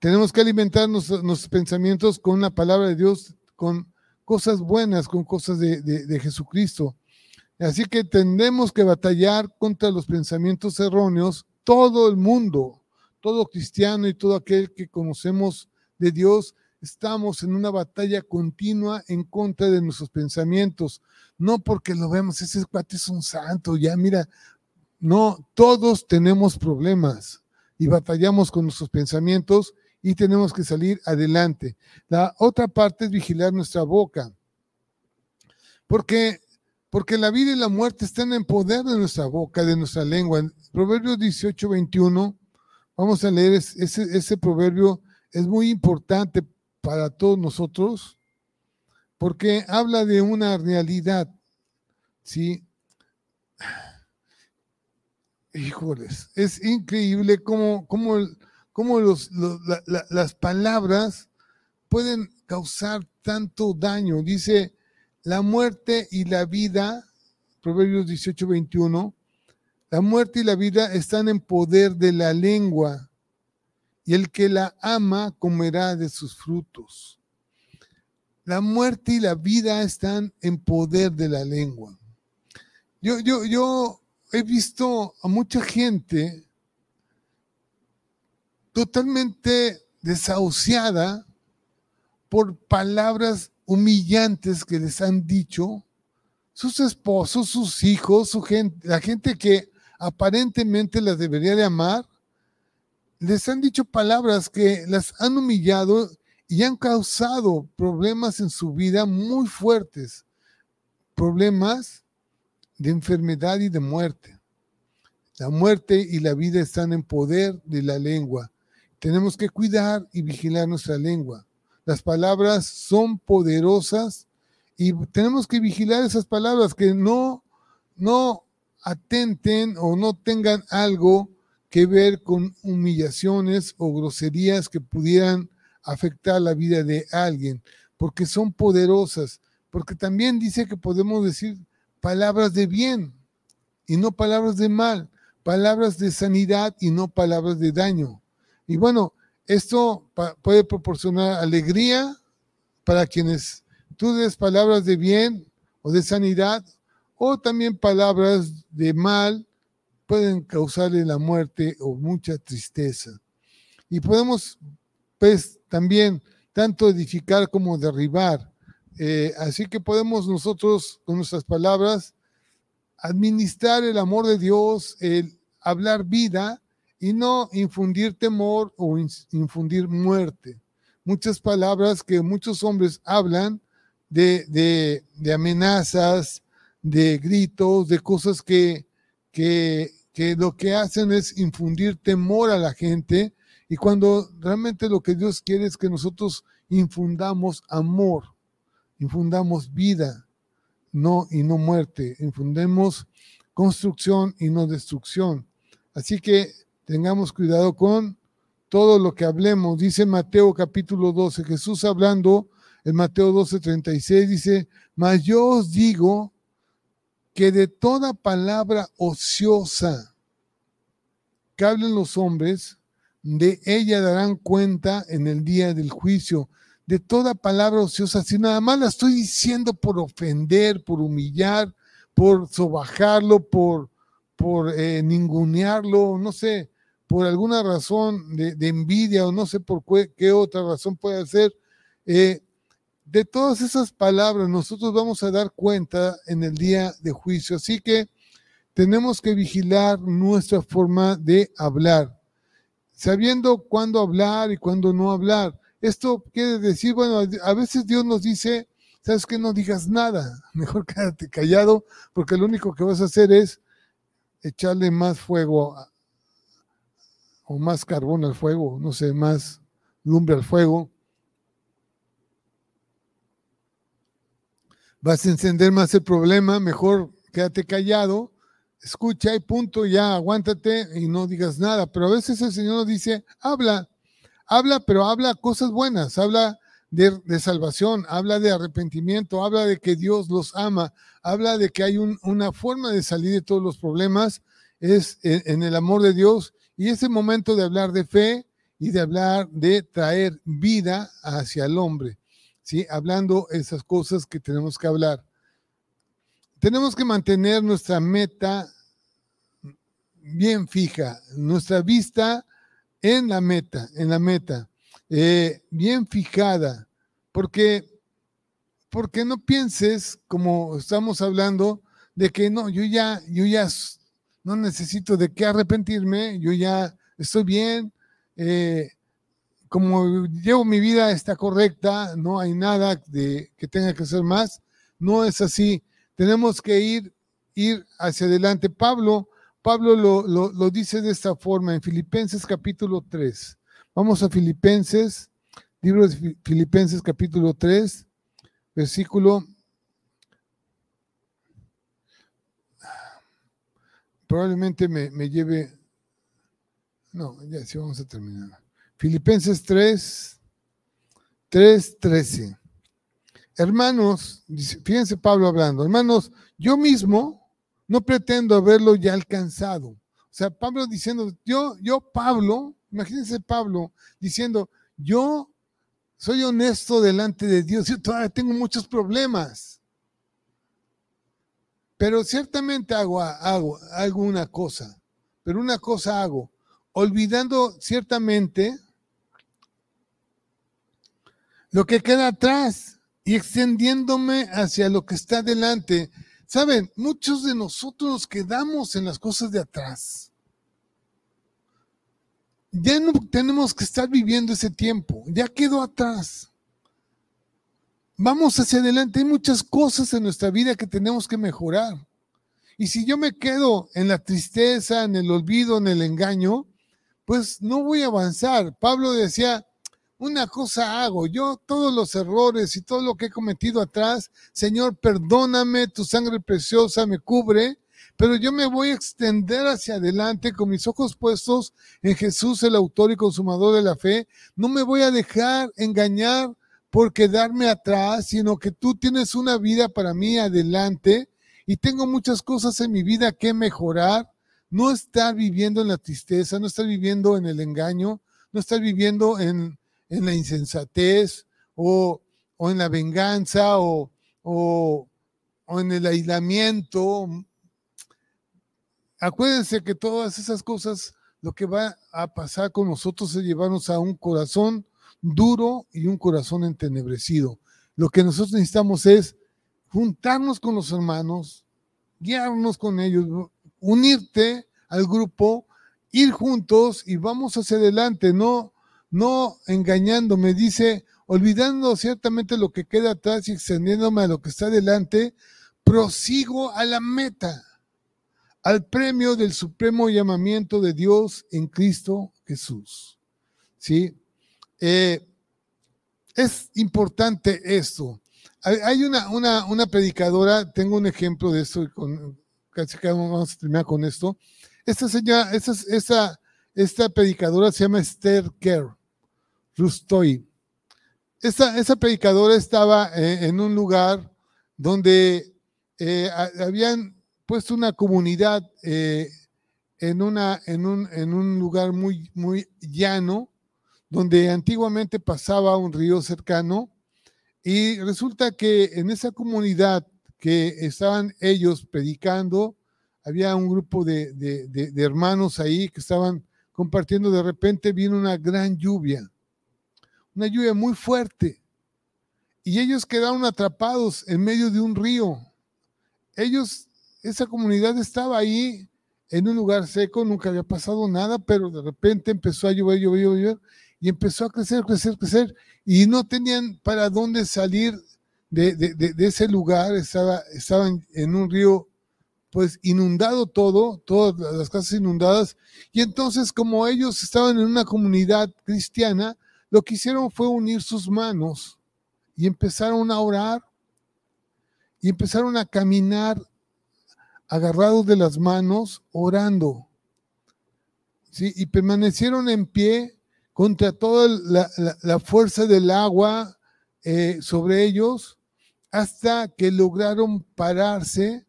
tenemos que alimentar nuestros, pensamientos con la palabra de Dios, con cosas buenas, con cosas de, de Jesucristo. Así que tenemos que batallar contra los pensamientos erróneos todo el mundo todo cristiano y todo aquel que conocemos de Dios, estamos en una batalla continua en contra de nuestros pensamientos. No porque lo vemos, ese cuate es un santo, ya mira, no, todos tenemos problemas y batallamos con nuestros pensamientos y tenemos que salir adelante. La otra parte es vigilar nuestra boca. Porque porque la vida y la muerte están en poder de nuestra boca, de nuestra lengua. En Proverbios 18, 21 Vamos a leer ese, ese proverbio, es muy importante para todos nosotros porque habla de una realidad, ¿sí? <sighs> Híjoles, es increíble cómo, cómo, cómo las palabras pueden causar tanto daño. Dice, la muerte y la vida, Proverbios 18, 21, la muerte y la vida están en poder de la lengua, y el que la ama comerá de sus frutos. La muerte y la vida están en poder de la lengua. Yo, yo, yo he visto a mucha gente totalmente desahuciada por palabras humillantes que les han dicho sus esposos, sus hijos, su gente, la gente que aparentemente las debería de amar, les han dicho palabras que las han humillado y han causado problemas en su vida muy fuertes, problemas de enfermedad y de muerte. La muerte y la vida están en poder de la lengua. Tenemos que cuidar y vigilar nuestra lengua. Las palabras son poderosas y tenemos que vigilar esas palabras que no, no atenten o no tengan algo que ver con humillaciones o groserías que pudieran afectar la vida de alguien, porque son poderosas, porque también dice que podemos decir palabras de bien y no palabras de mal, palabras de sanidad y no palabras de daño. Y bueno, esto puede proporcionar alegría para quienes tú des palabras de bien o de sanidad o también palabras de mal pueden causarle la muerte o mucha tristeza. Y podemos, pues, también tanto edificar como derribar. Eh, así que podemos nosotros, con nuestras palabras, administrar el amor de Dios, el hablar vida y no infundir temor o infundir muerte. Muchas palabras que muchos hombres hablan de, de, amenazas, de gritos, de cosas que, que, que lo que hacen es infundir temor a la gente y cuando realmente lo que Dios quiere es que nosotros infundamos amor. infundamos vida no y no muerte, infundemos construcción y no destrucción. Así que tengamos cuidado con todo lo que hablemos. Dice Mateo capítulo 12, Jesús hablando en Mateo 12, 36, dice, mas yo os digo que de toda palabra ociosa que hablen los hombres, de ella darán cuenta en el día del juicio. De toda palabra ociosa, si nada más la estoy diciendo por ofender, por humillar, por sobajarlo, por, por eh, ningunearlo, no sé, por alguna razón de, envidia o no sé por qué, otra razón puede ser. Eh, de todas esas palabras nosotros vamos a dar cuenta en el día de juicio. Así que tenemos que vigilar nuestra forma de hablar, sabiendo cuándo hablar y cuándo no hablar. Esto quiere decir, bueno, a veces Dios nos dice, sabes que no digas nada, <laughs> mejor quédate callado, porque lo único que vas a hacer es echarle más fuego o más carbón al fuego, no sé, más lumbre al fuego. Vas a encender más el problema, mejor quédate callado, escucha y punto, ya aguántate y no digas nada. Pero a veces el Señor nos dice, habla, habla, pero habla cosas buenas, habla de, salvación, habla de arrepentimiento, habla de que Dios los ama, habla de que hay una forma de salir de todos los problemas, es en el amor de Dios y ese momento de hablar de fe y de hablar de traer vida hacia el hombre, ¿sí? Hablando esas cosas que tenemos que hablar. Tenemos que mantener nuestra meta bien fija, nuestra vista en la meta, en la meta, eh, bien fijada, porque, porque no pienses, como estamos hablando, de que no, yo ya, yo ya no necesito de qué arrepentirme, yo ya estoy bien, eh, como llevo mi vida está correcta, no hay nada de, que tenga que hacer más, no es así, tenemos que ir, ir hacia adelante. Pablo, Pablo lo, lo dice de esta forma en Filipenses capítulo 3. Vamos a Filipenses, libro de Filipenses capítulo 3, versículo probablemente me, lleve... No, ya sí vamos a terminar. Filipenses 3, 3, 13. Hermanos, fíjense Pablo hablando, hermanos, yo mismo no pretendo haberlo ya alcanzado. O sea, Pablo diciendo, yo, yo Pablo, imagínense Pablo diciendo, yo soy honesto delante de Dios, yo todavía tengo muchos problemas. Pero ciertamente hago, hago, hago una cosa, pero una cosa hago, olvidando ciertamente lo que queda atrás y extendiéndome hacia lo que está delante. Saben, muchos de nosotros nos quedamos en las cosas de atrás. Ya no tenemos que estar viviendo ese tiempo, ya quedó atrás. Vamos hacia adelante. Hay muchas cosas en nuestra vida que tenemos que mejorar. Y si yo me quedo en la tristeza, en el olvido, en el engaño, pues no voy a avanzar. Pablo decía, una cosa hago, yo todos los errores y todo lo que he cometido atrás, Señor, perdóname, tu sangre preciosa me cubre, pero yo me voy a extender hacia adelante con mis ojos puestos en Jesús, el autor y consumador de la fe. No me voy a dejar engañar por quedarme atrás, sino que tú tienes una vida para mí adelante y tengo muchas cosas en mi vida que mejorar. No estar viviendo en la tristeza, no estar viviendo en el engaño, no estar viviendo en, la insensatez o, en la venganza o, o, o en el aislamiento. Acuérdense que todas esas cosas, lo que va a pasar con nosotros es llevarnos a un corazón duro y un corazón entenebrecido. Lo que nosotros necesitamos es juntarnos con los hermanos, guiarnos con ellos, unirte al grupo, ir juntos y vamos hacia adelante, no, no engañándome, dice, olvidando ciertamente lo que queda atrás y extendiéndome a lo que está adelante, prosigo a la meta, al premio del supremo llamamiento de Dios en Cristo Jesús. ¿Sí? Eh, es importante esto. hay una, una, predicadora, tengo un ejemplo de esto, casi que vamos a terminar con esto. Esta señora, esta, esta, predicadora se llama Esther Kerr Rustoy. Esta, esa predicadora estaba eh, en un lugar donde eh, habían puesto una comunidad en, una, en, un, en un lugar muy, muy llano, donde antiguamente pasaba un río cercano, y resulta que en esa comunidad que estaban ellos predicando, había un grupo de, de, hermanos ahí que estaban compartiendo, de repente vino una gran lluvia, una lluvia muy fuerte, y ellos quedaron atrapados en medio de un río. Ellos, esa comunidad estaba ahí en un lugar seco, nunca había pasado nada, pero de repente empezó a llover, llover, llover, y empezó a crecer, crecer, crecer, y no tenían para dónde salir de, ese lugar, estaba, estaban en un río pues inundado todo, todas las casas inundadas, y entonces como ellos estaban en una comunidad cristiana, lo que hicieron fue unir sus manos y empezaron a orar y empezaron a caminar agarrados de las manos, orando. ¿sí? Y permanecieron en pie contra toda la, fuerza del agua eh, sobre ellos hasta que lograron pararse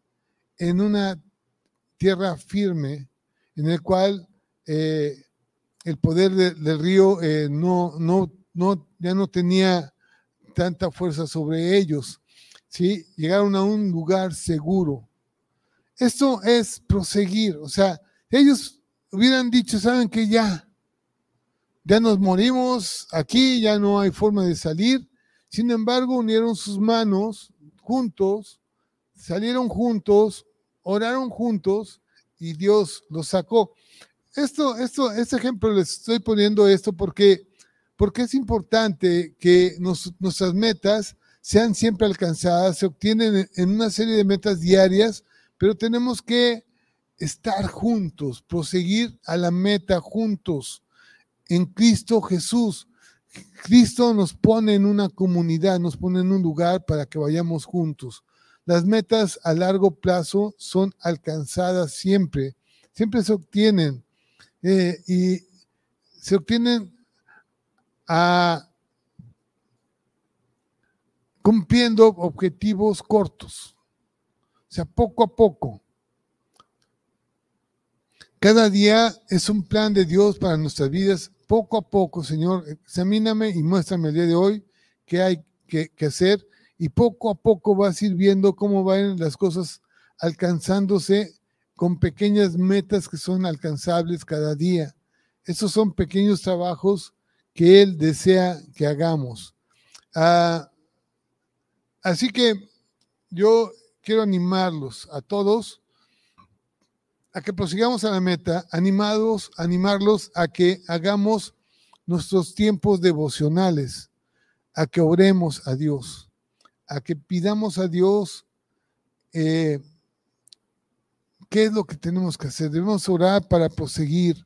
en una tierra firme en el cual eh, el poder del río eh, no, no, no, ya no tenía tanta fuerza sobre ellos. ¿sí? Llegaron a un lugar seguro. Esto es proseguir, o sea, ellos hubieran dicho, saben que ya, ya nos morimos aquí, ya no hay forma de salir. Sin embargo, unieron sus manos juntos, salieron juntos, oraron juntos y Dios los sacó. Esto, esto, este ejemplo les estoy poniendo esto porque, porque es importante que nuestras metas sean siempre alcanzadas, se obtienen en una serie de metas diarias, pero tenemos que estar juntos, proseguir a la meta juntos en Cristo Jesús. Cristo nos pone en una comunidad, nos pone en un lugar para que vayamos juntos. Las metas a largo plazo son alcanzadas siempre, siempre se obtienen eh, y se obtienen a, cumpliendo objetivos cortos, o sea, poco a poco. Cada día es un plan de Dios para nuestras vidas. Poco a poco, Señor, examíname y muéstrame el día de hoy qué hay que, hacer. Y poco a poco vas a ir viendo cómo van las cosas alcanzándose con pequeñas metas que son alcanzables cada día. Esos son pequeños trabajos que Él desea que hagamos. Ah, así que yo quiero animarlos a todos a que prosigamos a la meta, animados, animarlos a que hagamos nuestros tiempos devocionales, a que oremos a Dios, a que pidamos a Dios eh, qué es lo que tenemos que hacer. Debemos orar para proseguir.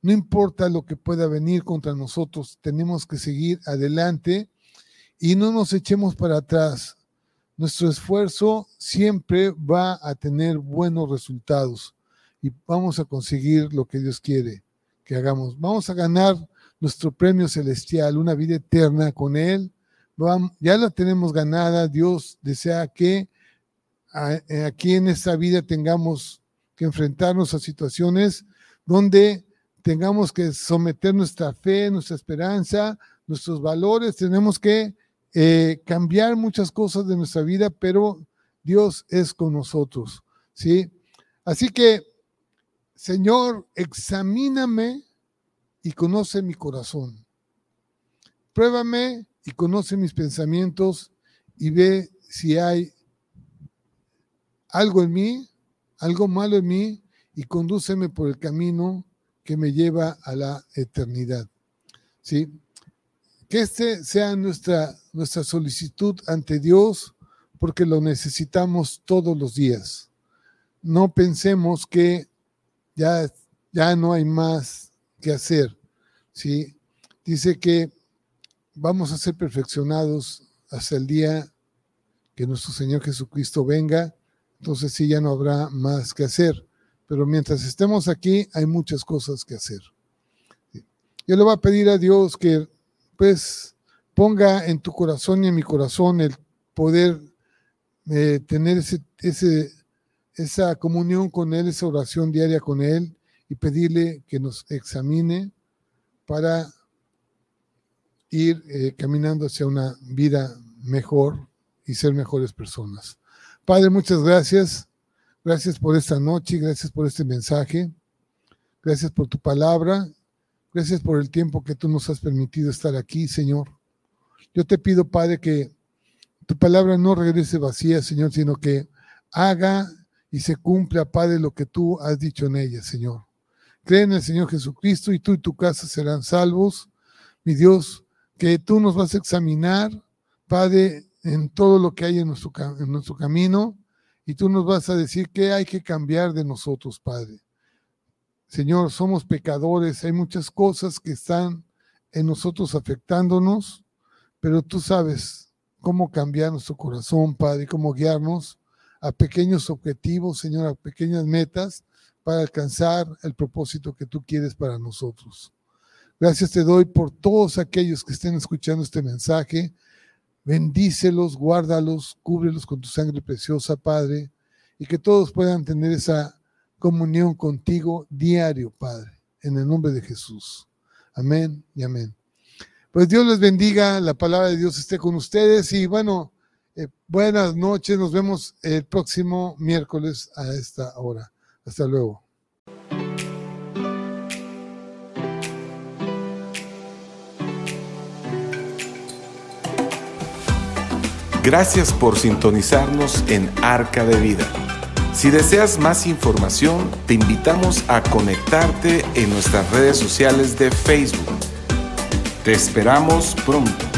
No importa lo que pueda venir contra nosotros, tenemos que seguir adelante y no nos echemos para atrás. Nuestro esfuerzo siempre va a tener buenos resultados y vamos a conseguir lo que Dios quiere que hagamos. Vamos a ganar nuestro premio celestial, una vida eterna con Él. ya la tenemos ganada. Dios desea que eh, aquí en esta vida tengamos que enfrentarnos a situaciones donde tengamos que someter nuestra fe, nuestra esperanza, nuestros valores. Tenemos que eh, cambiar muchas cosas de nuestra vida, pero Dios es con nosotros. ¿sí? Así que Señor, examíname y conoce mi corazón. Pruébame y conoce mis pensamientos y ve si hay algo en mí, algo malo en mí, y condúceme por el camino que me lleva a la eternidad. ¿Sí? Que este sea nuestra, nuestra solicitud ante Dios, porque lo necesitamos todos los días. No pensemos que ya, ya no hay más que hacer. ¿sí? Dice que vamos a ser perfeccionados hasta el día que nuestro Señor Jesucristo venga, entonces sí ya no habrá más que hacer. Pero mientras estemos aquí, hay muchas cosas que hacer. Yo le voy a pedir a Dios que, pues, ponga en tu corazón y en mi corazón el poder eh, tener ese, ese, esa comunión con Él, esa oración diaria con Él y pedirle que nos examine para ir eh, caminando hacia una vida mejor y ser mejores personas. Padre, muchas gracias. Gracias por esta noche, gracias por este mensaje. Gracias por tu palabra. Gracias por el tiempo que tú nos has permitido estar aquí, Señor. Yo te pido, Padre, que tu palabra no regrese vacía, Señor, sino que haga y se cumpla, Padre, lo que tú has dicho en ella, Señor. Cree en el Señor Jesucristo y tú y tu casa serán salvos. Mi Dios, que tú nos vas a examinar, Padre, en todo lo que hay en nuestro, en nuestro camino y tú nos vas a decir qué hay que cambiar de nosotros, Padre. Señor, somos pecadores, hay muchas cosas que están en nosotros afectándonos, pero tú sabes cómo cambiar nuestro corazón, Padre, cómo guiarnos a pequeños objetivos, Señor, a pequeñas metas para alcanzar el propósito que tú quieres para nosotros. Gracias te doy por todos aquellos que estén escuchando este mensaje. Bendícelos, guárdalos, cúbrelos con tu sangre preciosa, Padre, y que todos puedan tener esa comunión contigo diario, Padre, en el nombre de Jesús. Amén y amén. Pues Dios les bendiga, la palabra de Dios esté con ustedes y bueno, eh, buenas noches, nos vemos el próximo miércoles a esta hora. Hasta luego. Gracias por sintonizarnos en Arca de Vida. Si deseas más información, te invitamos a conectarte en nuestras redes sociales de Facebook. Te esperamos pronto.